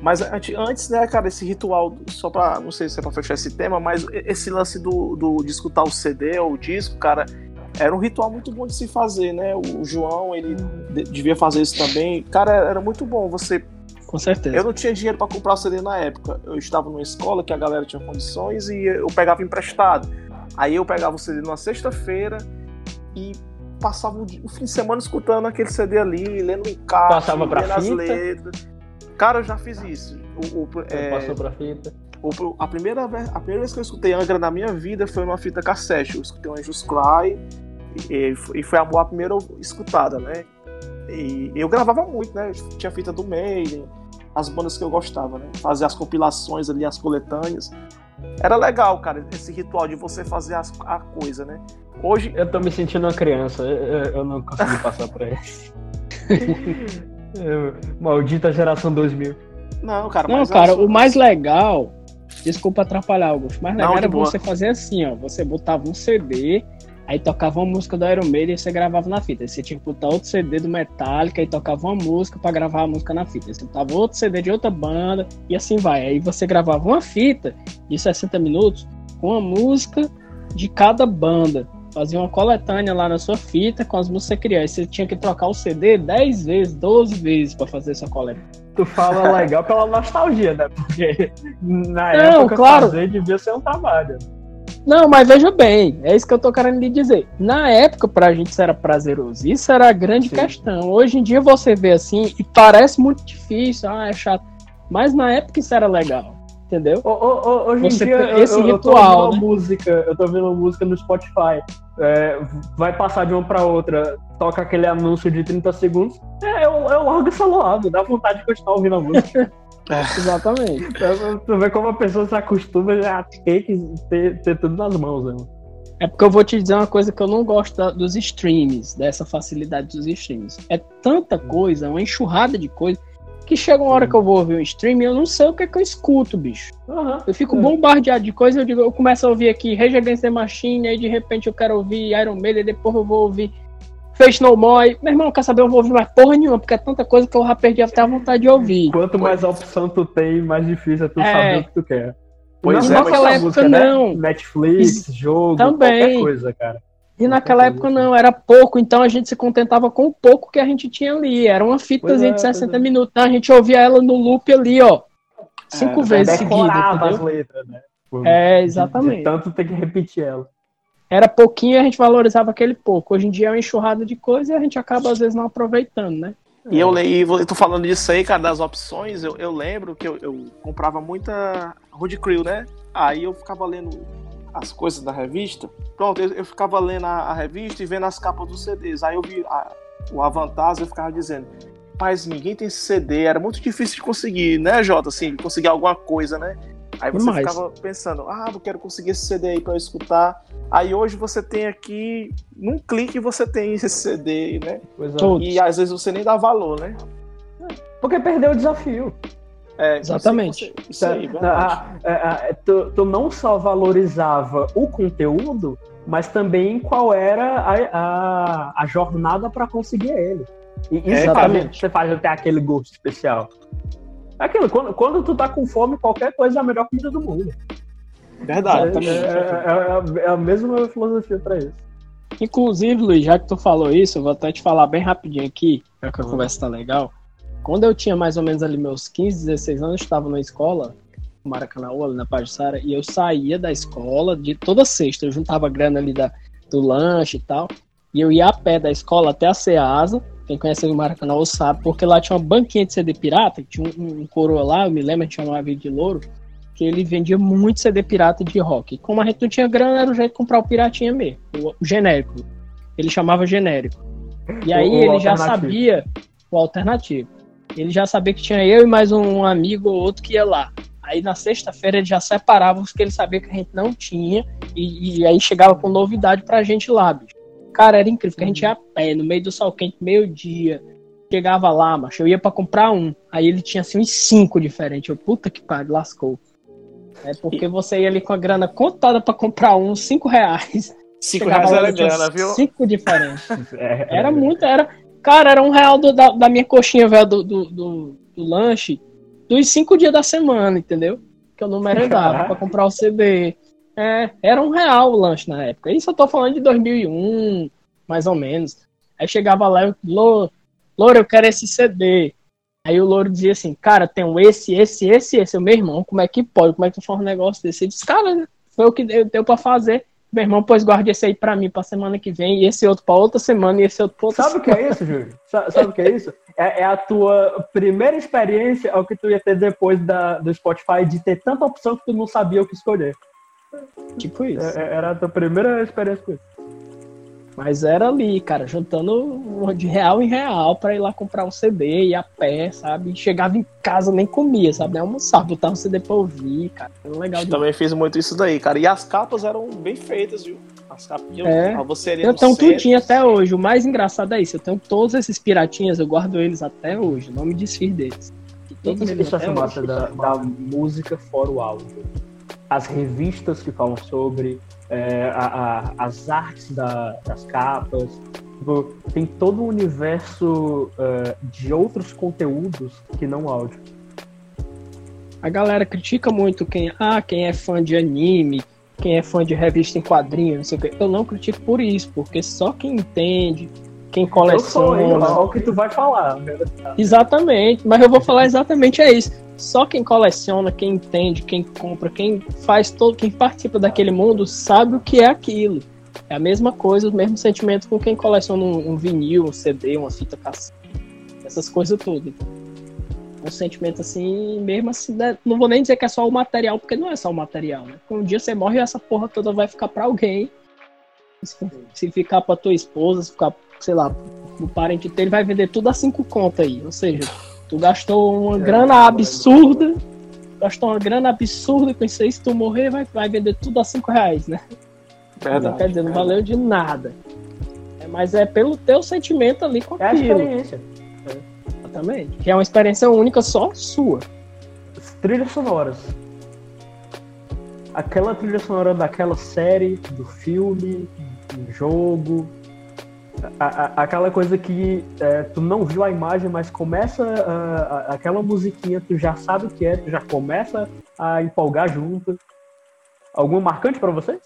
Mas antes, né, cara, esse ritual, só pra. Não sei se é pra fechar esse tema, mas esse lance do, do, de escutar o CD ou o disco, cara, era um ritual muito bom de se fazer, né? O João, ele devia fazer isso também. Cara, era muito bom você. Com certeza. Eu não tinha dinheiro para comprar o CD na época. Eu estava numa escola que a galera tinha condições e eu pegava emprestado. Aí eu pegava o CD numa sexta-feira e passava o fim de semana escutando aquele CD ali, lendo encarte, Passava pra lendo fita. as letras. Cara, eu já fiz isso. O, o, é... Passou pra fita. A primeira, a primeira vez que eu escutei Angra na minha vida foi numa fita cassete. Eu escutei o Anjos Cry e, e foi a primeira escutada, né? E eu gravava muito, né? Tinha fita do Maiden, as bandas que eu gostava, né? Fazer as compilações ali, as coletâneas. Era legal, cara, esse ritual de você fazer as, a coisa, né? Hoje. Eu tô me sentindo uma criança, eu, eu não consegui passar por isso. Maldita geração 2000. Não, cara, Não, cara, o mais legal Desculpa atrapalhar, Augusto. Mas legal era você fazer assim, ó. Você botava um CD, aí tocava uma música do Iron Maiden e você gravava na fita. Aí você tinha que botar outro CD do Metallica e tocava uma música para gravar a música na fita. Aí você botava outro CD de outra banda e assim vai. Aí você gravava uma fita de 60 minutos com a música de cada banda. Fazia uma coletânea lá na sua fita com as músicas crianças. Você tinha que trocar o CD 10 vezes, 12 vezes para fazer essa coletânea tu fala legal pela nostalgia, né? Porque na não, época claro. fazer devia ser um trabalho. Não, mas veja bem, é isso que eu tô querendo lhe dizer. Na época, pra gente isso era prazeroso. Isso era a grande Sim. questão. Hoje em dia você vê assim e parece muito difícil, ah, é chato. Mas na época isso era legal. Entendeu? O, o, hoje você, em dia, esse eu, ritual. Eu tô né? música, eu tô vendo música no Spotify. É, vai passar de uma para outra, toca aquele anúncio de 30 segundos. É, eu, eu largo essa loada, dá vontade de continuar ouvindo a música. É. Exatamente. Então, tu vê como a pessoa se acostuma a ter que ter, ter tudo nas mãos, né? É porque eu vou te dizer uma coisa que eu não gosto da, dos streams, dessa facilidade dos streams. É tanta coisa, uma enxurrada de coisa que chega uma hora que eu vou ouvir um stream e eu não sei o que é que eu escuto, bicho. Uhum, eu fico é. bombardeado de coisa, eu digo, eu começo a ouvir aqui Rage Against the Machine, aí de repente eu quero ouvir Iron Maiden, depois eu vou ouvir Face No More. Meu irmão, quer saber, eu vou ouvir mais porra nenhuma, porque é tanta coisa que eu já perdi até a vontade de ouvir. Quanto mais opção tu tem, mais difícil é tu é. saber o que tu quer. Pois não, é, naquela época música, né? não. Né? Netflix, jogo, Também. qualquer coisa, cara. E naquela época não, era pouco, então a gente se contentava com o pouco que a gente tinha ali. Era uma fitazinha é, de 60 é. minutos, então a gente ouvia ela no loop ali, ó. Cinco é, vezes seguidas. as letras, né? Por, é, exatamente. tanto tem que repetir ela. Era pouquinho e a gente valorizava aquele pouco. Hoje em dia é uma enxurrada de coisa e a gente acaba às vezes não aproveitando, né? E eu leio, tô falando disso aí, cara, das opções, eu, eu lembro que eu, eu comprava muita Road Crew, né? Aí eu ficava lendo as coisas da revista, pronto, eu, eu ficava lendo a, a, revista e vendo as capas dos CDs. Aí eu vi a, o Avantage, eu ficava dizendo, mas ninguém tem CD, era muito difícil de conseguir, né, Jota? Assim, conseguir alguma coisa, né? Aí você Mas... ficava pensando, ah, eu quero conseguir esse CD aí pra eu escutar. Aí hoje você tem aqui, num clique você tem esse CD, né? É. E às vezes você nem dá valor, né? Porque perdeu o desafio. É, Exatamente. Isso, aí, isso aí a, a, a, tu, tu, não só valorizava o conteúdo, mas também qual era a, a, jornada para conseguir ele. E isso Exatamente. você faz até aquele gosto especial. É aquilo, quando, quando tu tá com fome, qualquer coisa é a melhor comida do mundo. Verdade. É, é, é, é, a mesma filosofia para isso. Inclusive, Luiz, já que tu falou isso, eu vou até te falar bem rapidinho aqui, já que a conversa tá legal. Quando eu tinha mais ou menos ali meus 15, 16 anos, eu estava na escola, no Maracanã, ali na Pajussara, e eu saía da escola de toda sexta, eu juntava grana ali da, do lanche e tal, e eu ia a pé da escola até a Ceasa, quem conhece o Maracanã sabe, porque lá tinha uma banquinha de CD pirata, tinha um, um coroa lá, eu me lembro, tinha uma vida de louro, que ele vendia muito CD pirata de rock. E como a gente não tinha grana, era o jeito de comprar o piratinha mesmo, o, o genérico. Ele chamava genérico. E aí o, o ele já sabia o alternativo. Ele já sabia que tinha eu e mais um amigo ou outro que ia lá. Aí na sexta-feira ele já separava os que ele sabia que a gente não tinha e, e aí chegava com novidade pra gente lá, bicho. Cara, era incrível, porque a gente ia a pé, no meio do sol quente, meio-dia. Chegava lá, macho, eu ia pra comprar um. Aí ele tinha assim uns cinco diferentes. Eu, puta que pariu, lascou. É porque você ia ali com a grana contada pra comprar um, cinco reais. Cinco reais era grana, viu? Cinco diferentes. É, era muito, era. Cara, era um real do, da, da, minha coxinha, velho, do, do, do, do, lanche, dos cinco dias da semana, entendeu? Que eu não merendava pra comprar o CD. É, era um real o lanche na época. Isso eu tô falando de 2001, mais ou menos. Aí chegava lá e Louro, Louro, eu quero esse CD. Aí o Louro dizia assim, cara, tem esse, esse, esse, esse. O meu irmão, como é que pode? Como é que tu faz um negócio desse? Ele disse, cara, foi o que deu, deu pra fazer. Meu irmão, pois guarde esse aí pra mim pra semana que vem, e esse outro pra outra semana, e esse outro pra outra Sabe o que é isso, Júlio? Sabe o que é isso? É, é, a tua primeira experiência ao que tu ia ter depois da, do Spotify de ter tanta opção que tu não sabia o que escolher. Tipo isso. É, é era a tua primeira experiência com isso. Mas era ali, cara, juntando de real em real para ir lá comprar um CD, ir a pé, sabe? chegava em casa, nem comia, sabe? Nem almoçava, botava um CD pra ouvir, cara. Era legal. Também fiz muito isso daí, cara. E as capas eram bem feitas, viu? As eu, é. você Eu tenho tudinho até hoje. O mais engraçado é isso. Eu tenho todos esses piratinhas, eu guardo eles até hoje. Não me desfiz deles. E todos eles isso massa da, da música fora o áudio. As revistas que falam sobre, é, a, a, as artes da, das capas. Tipo, tem todo um universo uh, de outros conteúdos que não áudio. A galera critica muito quem, ah, quem é fã de anime, quem é fã de revista em quadrinhos, não sei o quê. Eu não critico por isso, porque só quem entende, quem coleciona. Eu sou, o que tu vai falar. Exatamente, mas eu vou falar exatamente é isso. Só quem coleciona, quem entende, quem compra, quem faz todo, quem participa daquele mundo sabe o que é aquilo. É a mesma coisa, o mesmo sentimento com quem coleciona um, um vinil, um CD, uma fita cassete, essas coisas todas. Um sentimento assim, mesmo assim, né? não vou nem dizer que é só o material, porque não é só o material, né? Um dia você morre e essa porra toda vai ficar para alguém. Se, se ficar para tua esposa, se ficar, sei lá, o parente dele vai vender tudo a cinco contas aí. Ou seja, Tu gastou uma é, grana absurda. Gastou uma grana absurda com isso aí. Se tu morrer, vai, vai vender tudo a 5 reais, né? Verdade, quer dizer, não valeu de nada. É, mas é pelo teu sentimento ali com aquilo. É a experiência. Exatamente. Que é uma experiência única só sua. Trilhas sonoras. Aquela trilha sonora daquela série, do filme, do jogo, a, a, aquela coisa que é, tu não viu a imagem, mas começa a, aquela musiquinha, tu já sabe o que é, tu já começa a empolgar junto. Alguma marcante para vocês?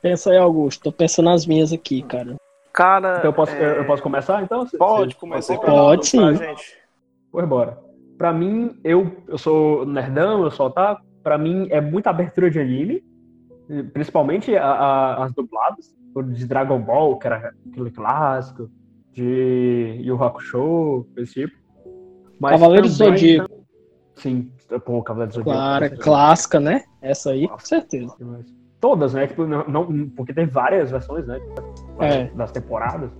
Pensa aí, Augusto. Tô pensando nas minhas aqui, cara. Cara. Então eu posso, é... eu posso começar então? Pode começar. Pode sim. Gente. Pois bora. Pra mim, eu, eu sou nerdão, eu sou tá. Pra mim é muita abertura de anime, principalmente a, a, as dubladas de Dragon Ball, que era aquele clássico, de Yu Hakusho, esse tipo. Mas Cavaleiro do Zodíaco. Sim, pô, Cavaleiro do Zodíaco. Claro, clássica, né? Essa aí, Nossa, com certeza. Todas, né? Tipo, não, não, porque tem várias versões, né? É. Das temporadas.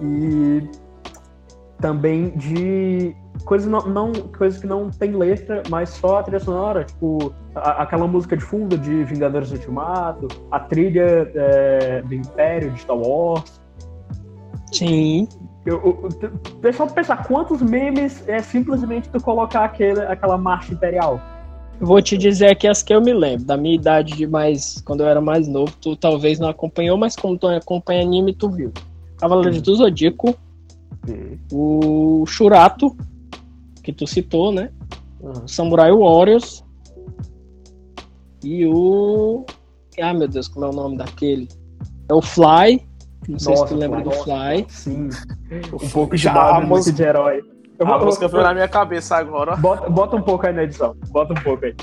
E também de coisas não, não, coisas que não tem letra, mas só a trilha sonora, tipo a, aquela música de fundo de Vingadores Ultimato, a trilha é, do Império de Star Wars. Sim. Eu, eu, o pessoal pensar quantos memes é simplesmente tu colocar aquele, aquela marcha imperial. Vou te dizer aqui as que eu me lembro, da minha idade de mais. Quando eu era mais novo, tu talvez não acompanhou, mas como tu acompanha anime, tu viu. Cavaleiro hum. do Zodíaco, hum. o Shurato, que tu citou, né? Uhum. Samurai Warriors. E o. Ah, meu Deus, como é o nome daquele? É o Fly. Não sei se tu lembra do Fly. Sim. Um pouco de música de herói. Eu, a eu, música foi na minha cabeça agora. Bota, bota um pouco aí na edição. Bota um pouco aí.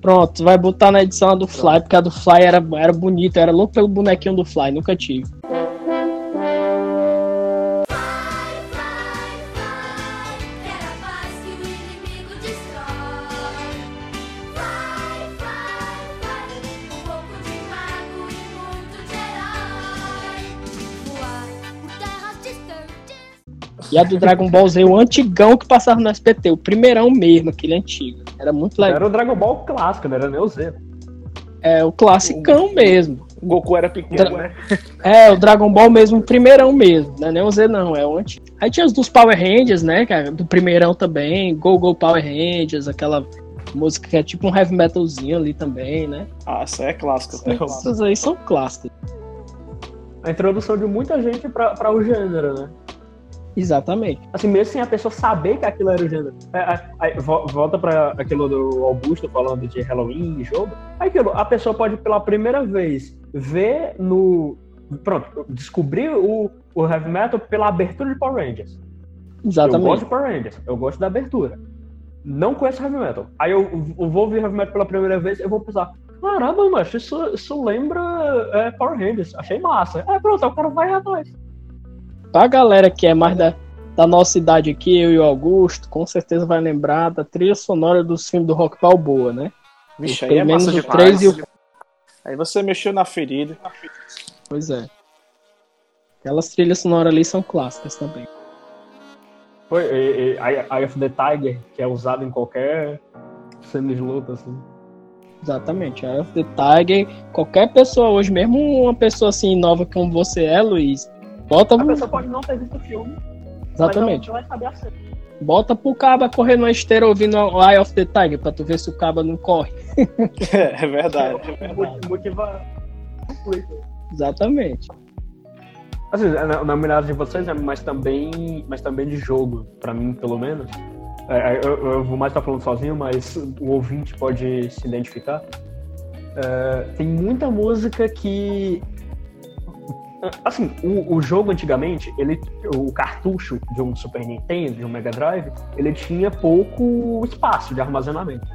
Pronto, vai botar na edição a do Fly, porque a do Fly era, era bonita, era louco pelo bonequinho do Fly, nunca tive. E a do Dragon Ball Z, o antigão que passava no SPT, o primeirão mesmo, aquele antigo. Era muito legal. Era o Dragon Ball clássico, não era nem o Z. É, o classicão o... mesmo. O Goku era pequeno, Dra... né? É, o Dragon Ball mesmo, o primeirão mesmo. Não é nem o Z, não, é o antigo. Aí tinha os dos Power Rangers, né, cara? Do primeirão também. Go Go Power Rangers, aquela música que é tipo um heavy metalzinho ali também, né? Ah, essa é clássica. Essas aí são clássicas. A introdução de muita gente para o gênero, né? Exatamente. Assim, mesmo sem a pessoa saber que aquilo era o gênero. Aí, volta para aquilo do Augusto falando de Halloween e jogo. Aí aquilo, a pessoa pode pela primeira vez ver no. Pronto, descobrir o, o heavy metal pela abertura de Power Rangers. Exatamente. Eu gosto de Power Rangers, eu gosto da abertura. Não conheço heavy metal. Aí eu, eu vou ouvir heavy metal pela primeira vez, eu vou pensar, Caramba, mas isso, isso lembra é, Power Rangers. Achei massa. É, pronto, o cara vai atrás. Pra galera que é mais da, da nossa idade aqui, eu e o Augusto, com certeza vai lembrar da trilha sonora dos filmes do Rock Balboa, né? Vixe, aí é massa o 3 e o... Aí você mexeu na ferida. Pois é. Aquelas trilhas sonoras ali são clássicas também. Foi, e, e, Eye of the Tiger, que é usado em qualquer cena de luta, assim. Exatamente, Eye of the Tiger, qualquer pessoa hoje, mesmo uma pessoa assim nova como você é, Luiz, bota... A pessoa pode não ter visto o filme, Exatamente. Mas vai saber a cena. Bota pro caba correr na esteira ouvindo Eye of the Tiger, pra tu ver se o caba não corre. é, é verdade, é verdade. Motiva... Exatamente. Assim, na, na mirada de vocês, né, mas também, mas também de jogo, para mim, pelo menos. É, é, eu, eu, vou mais estar falando sozinho, mas o ouvinte pode se identificar. É, tem muita música que. Assim, o, o, jogo antigamente, ele, o cartucho de um Super Nintendo, de um Mega Drive, ele tinha pouco espaço de armazenamento.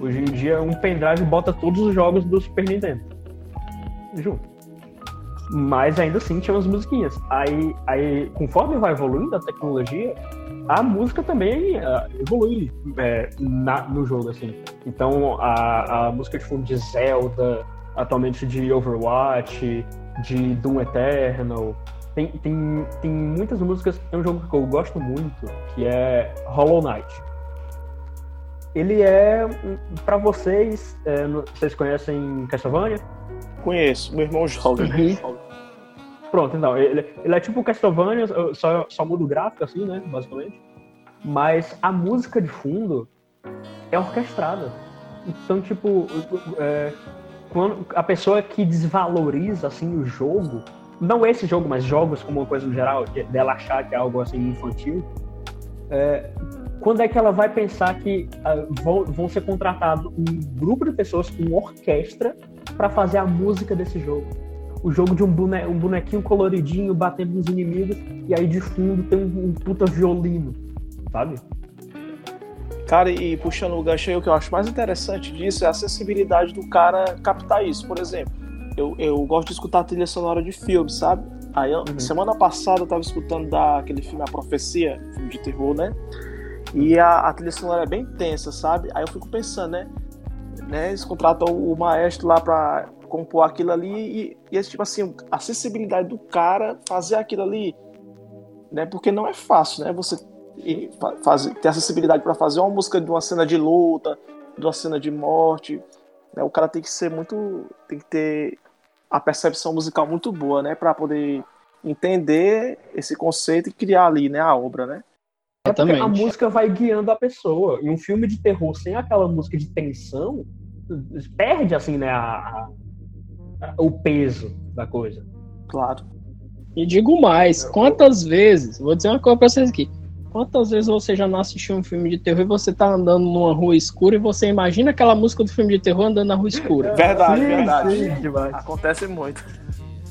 Hoje em dia, um pendrive bota todos os jogos do Super Nintendo junto. Mas ainda assim tinha umas musiquinhas. Aí, aí conforme vai evoluindo a tecnologia, a música também uh, evolui é, na, no jogo, assim. Então, a, a música de fundo de Zelda, atualmente de Overwatch, de Doom Eternal, tem, tem, tem muitas músicas. Tem um jogo que eu gosto muito, que é Hollow Knight. Ele é, para vocês, é, vocês conhecem Castlevania? Conheço, meu irmão joga. Uhum. Pronto, então, ele, ele é tipo Castlevania, só, só muda o gráfico, assim, né, basicamente. Mas a música de fundo é orquestrada. Então, tipo, é, quando a pessoa que desvaloriza, assim, o jogo, não esse jogo, mas jogos como uma coisa no geral, dela achar que é algo, assim, infantil, é, quando é que ela vai pensar que uh, vão, vão ser contratados um grupo de pessoas, uma orquestra, para fazer a música desse jogo. O jogo de um, bone, um bonequinho coloridinho batendo nos inimigos e aí de fundo tem um, um puta violino, sabe? Cara, e puxando o gancho aí, o que eu acho mais interessante disso é a acessibilidade do cara captar isso. Por exemplo, eu, eu gosto de escutar a trilha sonora de filmes, sabe? Aí, uhum. semana passada eu tava escutando daquele filme A Profecia, filme de terror, né? E a, a trilha sonora é bem tensa, sabe? Aí eu fico pensando, né? né, eles contratam o maestro lá para compor aquilo ali e, e tipo assim, a acessibilidade do cara fazer aquilo ali, né, porque não é fácil, né, você fazer, ter acessibilidade para fazer uma música de uma cena de luta, de uma cena de morte, né, o cara tem que ser muito, tem que ter a percepção musical muito boa, né, para poder entender esse conceito e criar ali, né, a obra, né. Exatamente. É a música vai guiando a pessoa. E um filme de terror sem aquela música de tensão perde, assim, né, a, a, o peso da coisa. Claro. E digo mais, quantas vezes, vou dizer uma coisa pra vocês aqui, quantas vezes você já não assistiu um filme de terror e você tá andando numa rua escura e você imagina aquela música do filme de terror andando na rua escura? Verdade, sim, verdade. Sim, Acontece muito.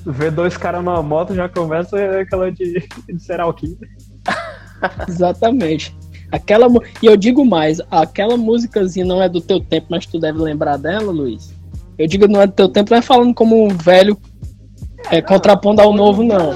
Ver dois caras numa moto já começa aquela de, de serial killer. Exatamente. Aquela, e eu digo mais, aquela músicazinha não é do teu tempo, mas tu deve lembrar dela, Luiz. Eu digo não é do teu tempo, não é falando como um velho é, contrapondo ao novo, não.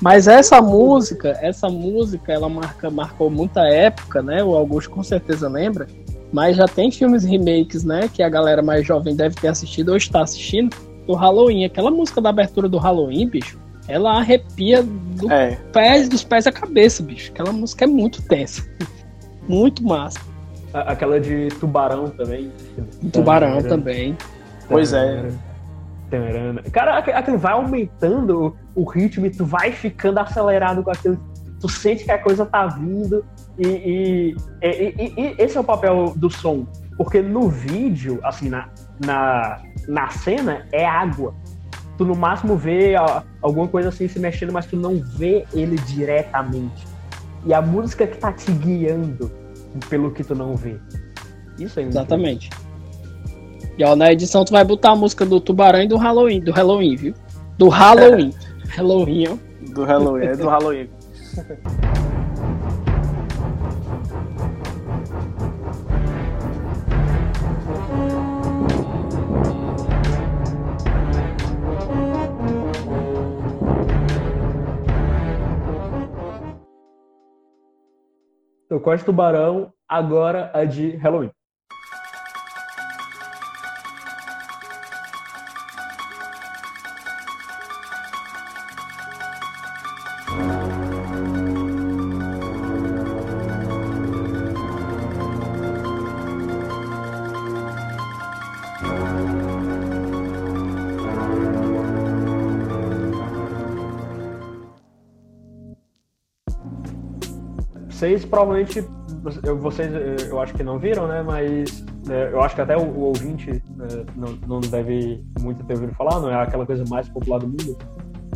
Mas essa música, essa música, ela marca, marcou muita época, né? O Augusto com certeza lembra. Mas já tem filmes remakes, né? Que a galera mais jovem deve ter assistido ou está assistindo. Do Halloween. Aquela música da abertura do Halloween, bicho ela arrepia do é. pés, dos pés à cabeça, bicho. Aquela música é muito tensa. Muito massa. Aquela de Tubarão também. Tubarão também. Pois é. Cara, aquilo vai aumentando o ritmo e tu vai ficando acelerado com aquilo. Tu sente que a coisa tá vindo. E, e, e, e esse é o papel do som. Porque no vídeo, assim, na, na, na cena, é água tu no máximo vê alguma coisa assim se mexendo, mas tu não vê ele diretamente. E a música que tá te guiando pelo que tu não vê. Isso aí. Exatamente. E ó, na edição tu vai botar a música do Tubarão e do Halloween, do Halloween, viu? Do Halloween. É. Halloween, ó. Do Halloween, é do Halloween. Eu gosto de tubarão, agora a de Halloween. Vocês provavelmente, vocês eu acho que não viram, né? Mas é, eu acho que até o, o ouvinte é, não, não deve muito ter ouvido falar, não é aquela coisa mais popular do mundo.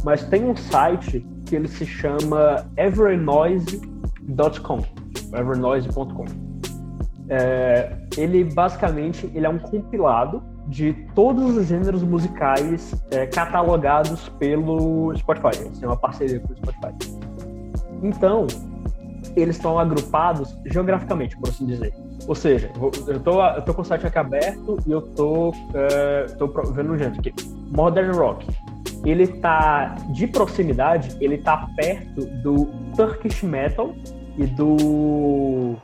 Mas tem um site que ele se chama evernoise.com, evernoise.com. É, ele basicamente ele é um compilado de todos os gêneros musicais é, catalogados pelo Spotify. Eles têm uma parceria com o Spotify. Então, eles estão agrupados geograficamente, por assim dizer. Ou seja, eu tô, eu tô com o site aqui aberto e eu tô, uh, tô vendo um gênero aqui. Modern Rock. Ele tá de proximidade, ele tá perto do Turkish Metal e do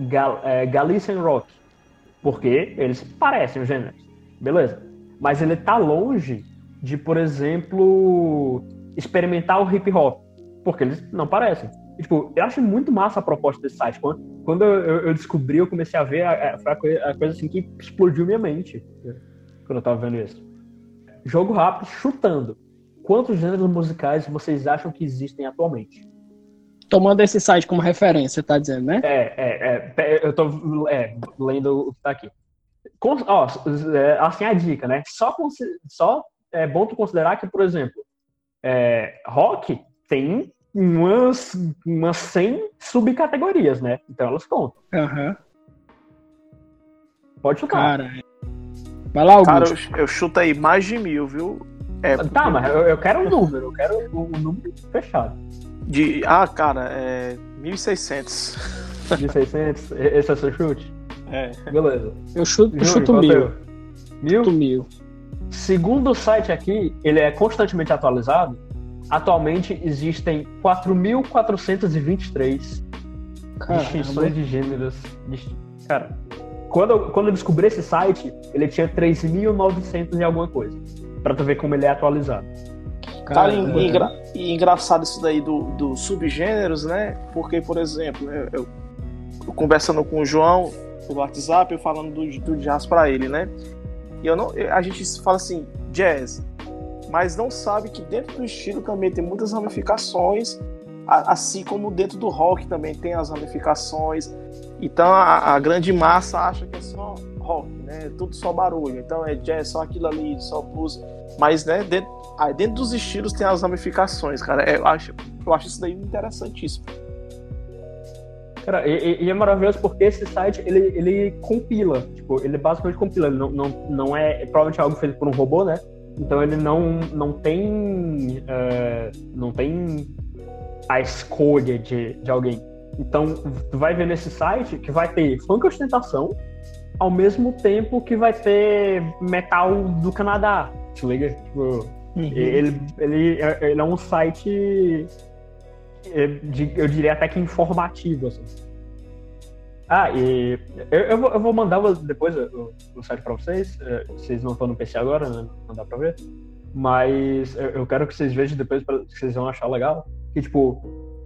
Gal, é, Galician Rock. Porque eles parecem os gêneros. Beleza. Mas ele tá longe de, por exemplo, experimentar o hip hop. Porque eles não parecem. E, tipo, eu acho muito massa a proposta desse site. Quando, quando eu, eu, descobri, eu comecei a ver, a, a, coisa, a, coisa, assim que explodiu minha mente quando eu tava vendo isso. Jogo rápido, chutando. Quantos gêneros musicais vocês acham que existem atualmente? Tomando esse site como referência, tá dizendo, né? É, é, é eu tô é, lendo o que tá aqui. Com, ó, é, assim a dica, né? Só, só é bom tu considerar que, por exemplo, é, rock tem umas, umas 100 subcategorias, né? Então elas contam. Uhum. Pode chutar. Cara, vai lá, Augusto. Cara, eu, eu chuto aí mais de mil, viu? É, tá, mas eu, eu quero um número, eu quero o um, um número fechado. De, ah, cara, é 1.600. 1.600? Esse é o seu chute? É. Beleza. Eu chuto, eu chuto mil. Mil? Chuto mil. Segundo o site aqui, ele é constantemente atualizado. Atualmente existem 4.423 distinções de gêneros. Cara, quando eu, quando eu descobri esse site, ele tinha 3.900 e alguma coisa. Pra tu ver como ele é atualizado. Cara, e, engra, e engraçado isso daí do, do subgêneros, né? Porque, por exemplo, eu, eu, eu, conversando com o João pelo WhatsApp, eu falando do, do jazz pra ele, né? E eu não, a gente fala assim, jazz, mas não sabe que dentro do estilo também tem muitas ramificações, assim como dentro do rock também tem as ramificações. Então a, a grande massa acha que é só rock, né? Tudo só barulho. Então é jazz, só aquilo ali, só blues. Mas, né, dentro, dentro dos estilos tem as ramificações, cara. É, eu acho, eu acho isso daí interessantíssimo. Cara, e, e, é maravilhoso porque esse site, ele, ele compila, tipo, ele basicamente compila, ele não, não, não é, é provavelmente algo feito por um robô, né? Então ele não, não tem uh, não tem a escolha de, de alguém. Então tu vai ver nesse site que vai ter funk ostentação ao mesmo tempo que vai ter metal do Canadá. Te liga? Tipo, uhum. ele, ele, ele é um site é, de, eu diria até que informativo, assim. Ah, e eu, eu, vou, eu vou mandar depois o, o site para vocês. É, vocês não estão no PC agora, né? não dá para ver. Mas eu, eu, quero que vocês vejam depois, pra, que vocês vão achar legal. Que, tipo,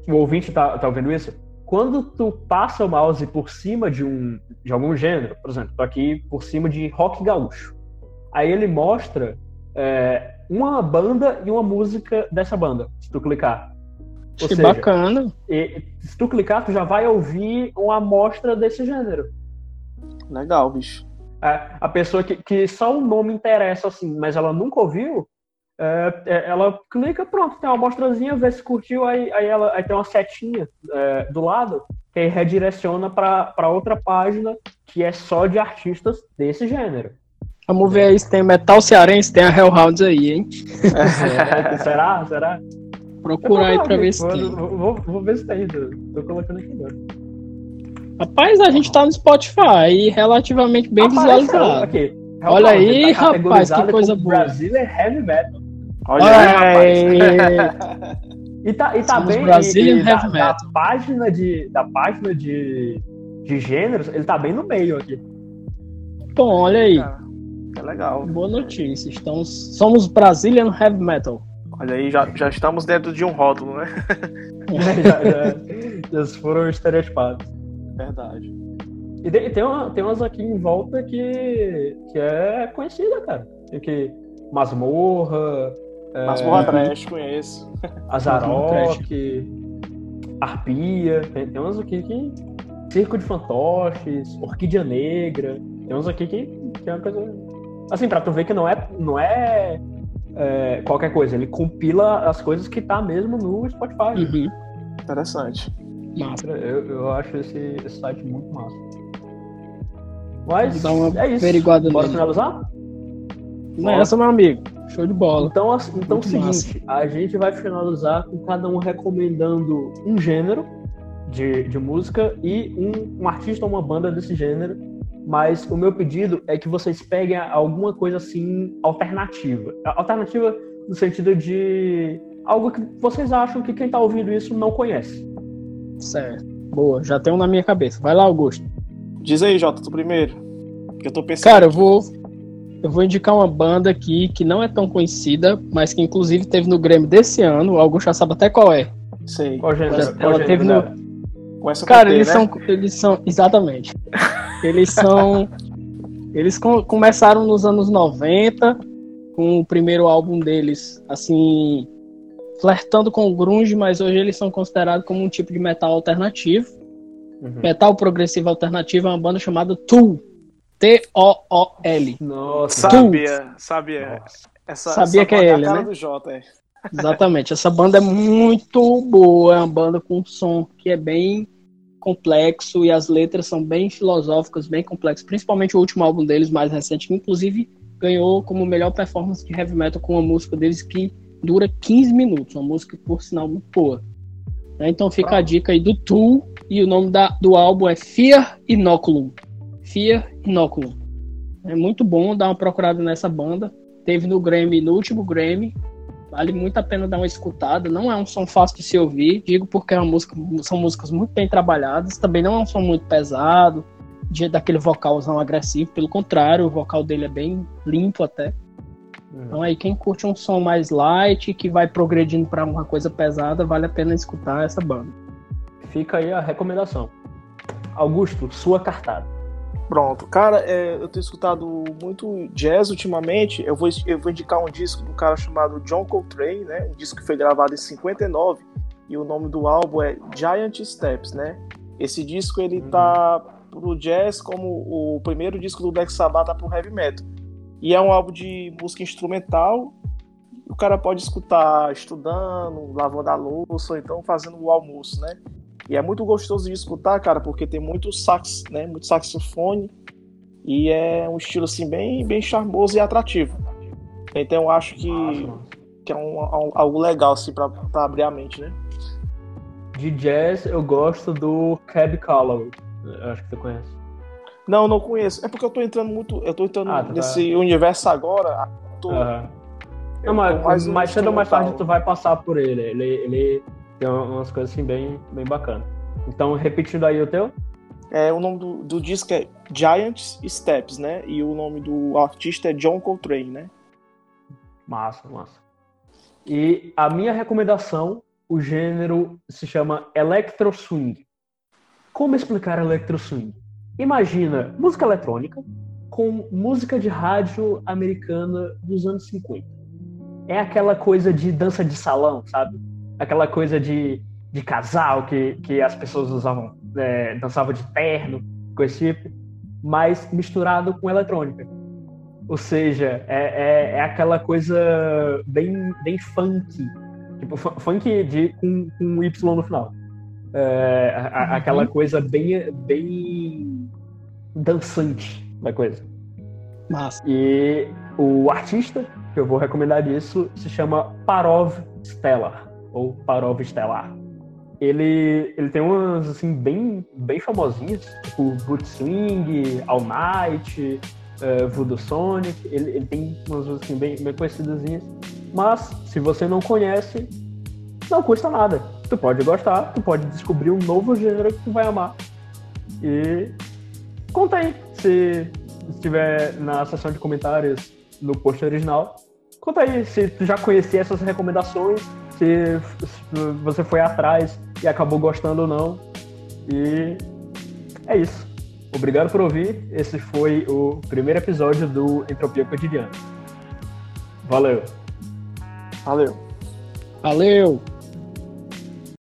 o ouvinte tá, tá ouvindo isso? Quando tu passa o mouse por cima de, um, de algum gênero, por exemplo, tô aqui por cima de rock gaúcho. Aí ele mostra é, uma banda e uma música dessa banda, se tu clicar. Ou que seja, bacana. E, se tu clicar, tu já vai ouvir uma amostra desse gênero. Legal, bicho. É, a pessoa que, que só o nome interessa, assim, mas ela nunca ouviu, é, é, ela clica, pronto, tem uma amostrazinha, vê se curtiu, aí, aí, ela, aí tem uma setinha é, do lado que aí redireciona para outra página que é só de artistas desse gênero. Vamos ver aí se tem metal cearense, tem a Hellhounds aí, hein? será? Será? Procurar aí pra ver se tem. Vou, vou, ver se tem, tô, tô colocando aqui agora. Rapaz, a gente tá no Spotify relativamente bem Apareceu, visualizado. Aqui. Olha aí, tá rapaz, que coisa boa. Brasil é heavy metal. Olha, aí, rapaz. E tá, e tá bem. Brazilian e, e Heavy da, da, página de. Da página de, de gêneros, ele tá bem no meio aqui. Bom, olha aí. É legal. Boa notícia. Estamos, somos Brazilian Heavy Metal. Olha aí, já, já estamos dentro de um rótulo, né? já, já, já foram estereotipados. Verdade. E tem, uma, tem umas aqui em volta que, que é conhecida, cara. Tem que Masmorra. Masmorra é, Trash, conheço. Azarok, Arpia. Tem, tem umas aqui que. Circo de Fantoches, Orquídea Negra. Tem uns aqui que, que é uma coisa. Assim, pra tu ver que não é, não é, é qualquer coisa. Ele compila as coisas que tá mesmo no Spotify. Uhum. Interessante. Massa. Eu, eu acho esse, esse site muito massa. Mas é isso. Bora finalizar? Nessa, meu amigo. Show de bola. Então, assim, então Muito seguinte, a gente vai finalizar com cada um recomendando um gênero de, de música e um, um artista ou uma banda desse gênero. Mas o meu pedido é que vocês peguem alguma coisa assim alternativa. Alternativa no sentido de algo que vocês acham que quem tá ouvindo isso não conhece. Certo. Boa, já tem um na minha cabeça. Vai lá, Augusto. Diz aí, Jota, tu primeiro. Que eu tô pensando. Cara, eu vou. Eu vou indicar uma banda aqui que não é tão conhecida, mas que inclusive teve no Grêmio desse ano. O Augusto já sabe até qual é. Sei. Qual gênero? Ela, Qual ela gênero, teve no. Com Cara, T, eles né? são. Eles são. Exatamente. Eles são. Eles com- começaram nos anos 90, com o primeiro álbum deles, assim. Flertando com o Grunge, mas hoje eles são considerados como um tipo de metal alternativo. Uhum. Metal progressivo alternativo é uma banda chamada Tool. T-O-O-L. Nossa. Sabia, sabia. Nossa. Essa, Sabia essa que é ele, a cara né? do Jota, é. Exatamente. Essa banda é muito boa. É uma banda com um som que é bem complexo e as letras são bem filosóficas, bem complexas. Principalmente o último álbum deles, mais recente, que inclusive ganhou como melhor performance de heavy metal com uma música deles que dura 15 minutos. Uma música, por sinal, muito boa. Né, Então fica a dica aí do Tool e o nome da, do álbum é Fear Inoculum. Fear Inoculum. É muito bom dar uma procurada nessa banda. Teve no Grammy, no último Grammy. Vale muito a pena dar uma escutada. Não é um som fácil de se ouvir. Digo porque é uma música, são músicas muito bem trabalhadas. Também não é um som muito pesado, de, daquele vocalzão agressivo. Pelo contrário, o vocal dele é bem limpo até. Então aí quem curte um som mais light, que vai progredindo para uma coisa pesada, vale a pena escutar essa banda. Fica aí a recomendação. Augusto, sua cartada. Pronto. Cara, é, eu tenho escutado muito jazz ultimamente. Eu vou, eu vou indicar um disco do cara chamado John Coltrane, né? Um disco que foi gravado em 59 e o nome do álbum é Giant Steps, né? Esse disco ele tá pro jazz como o primeiro disco do Black Sabbath tá pro heavy metal. E é um álbum de música instrumental. O cara pode escutar estudando, lavando a louça, ou então fazendo o almoço, né? E é muito gostoso de escutar, cara, porque tem muito sax, né? Muito saxofone. E é um estilo assim bem, bem charmoso e atrativo. Então eu acho que, que é um- um- algo legal assim pra, pra abrir a mente, né? De jazz, eu gosto do Cab Calloway. Eu acho que você conhece. Não, não conheço. É porque eu tô entrando muito. Eu tô entrando Ah, tá. nesse universo agora. Tô, eu Não, mas mais cedo ou mais tarde tu vai passar por ele. Ele, ele tem umas coisas assim bem, bem bacanas. Então, repetindo aí o teu. É, o nome do, do disco é Giant Steps, né? E o nome do artista é John Coltrane, né? Massa, massa. E a minha recomendação, o gênero se chama Electro Swing. Como explicar Electro Swing? Imagina música eletrônica com música de rádio americana dos anos 50. É aquela coisa de dança de salão, sabe? Aquela coisa de, de casal que, que as pessoas usavam, é, dançavam de terno, coisa esse tipo, mas misturado com eletrônica. Ou seja, é, é, é aquela coisa bem, bem funk. Tipo, fu- funk de, com, com Y no final. É, a- Uhum. Aquela coisa bem, bem dançante da coisa. Massa. E o artista que eu vou recomendar disso se chama Parov Stellar, ou Parov Stellar. Ele, ele tem umas, assim, bem, bem famosinhas, tipo Boot Swing, All Night, eh, Voodoo Sonic. Ele, ele tem umas assim, bem, bem conhecidas. Mas, se você não conhece, não custa nada. Tu pode gostar, tu pode descobrir um novo gênero que tu vai amar. E conta aí, se estiver na seção de comentários no post original, conta aí se tu já conhecia essas recomendações, se, se você foi atrás e acabou gostando ou não. E é isso. Obrigado por ouvir. Esse foi o primeiro episódio do Entropia Cotidiana. Valeu. Valeu. Valeu.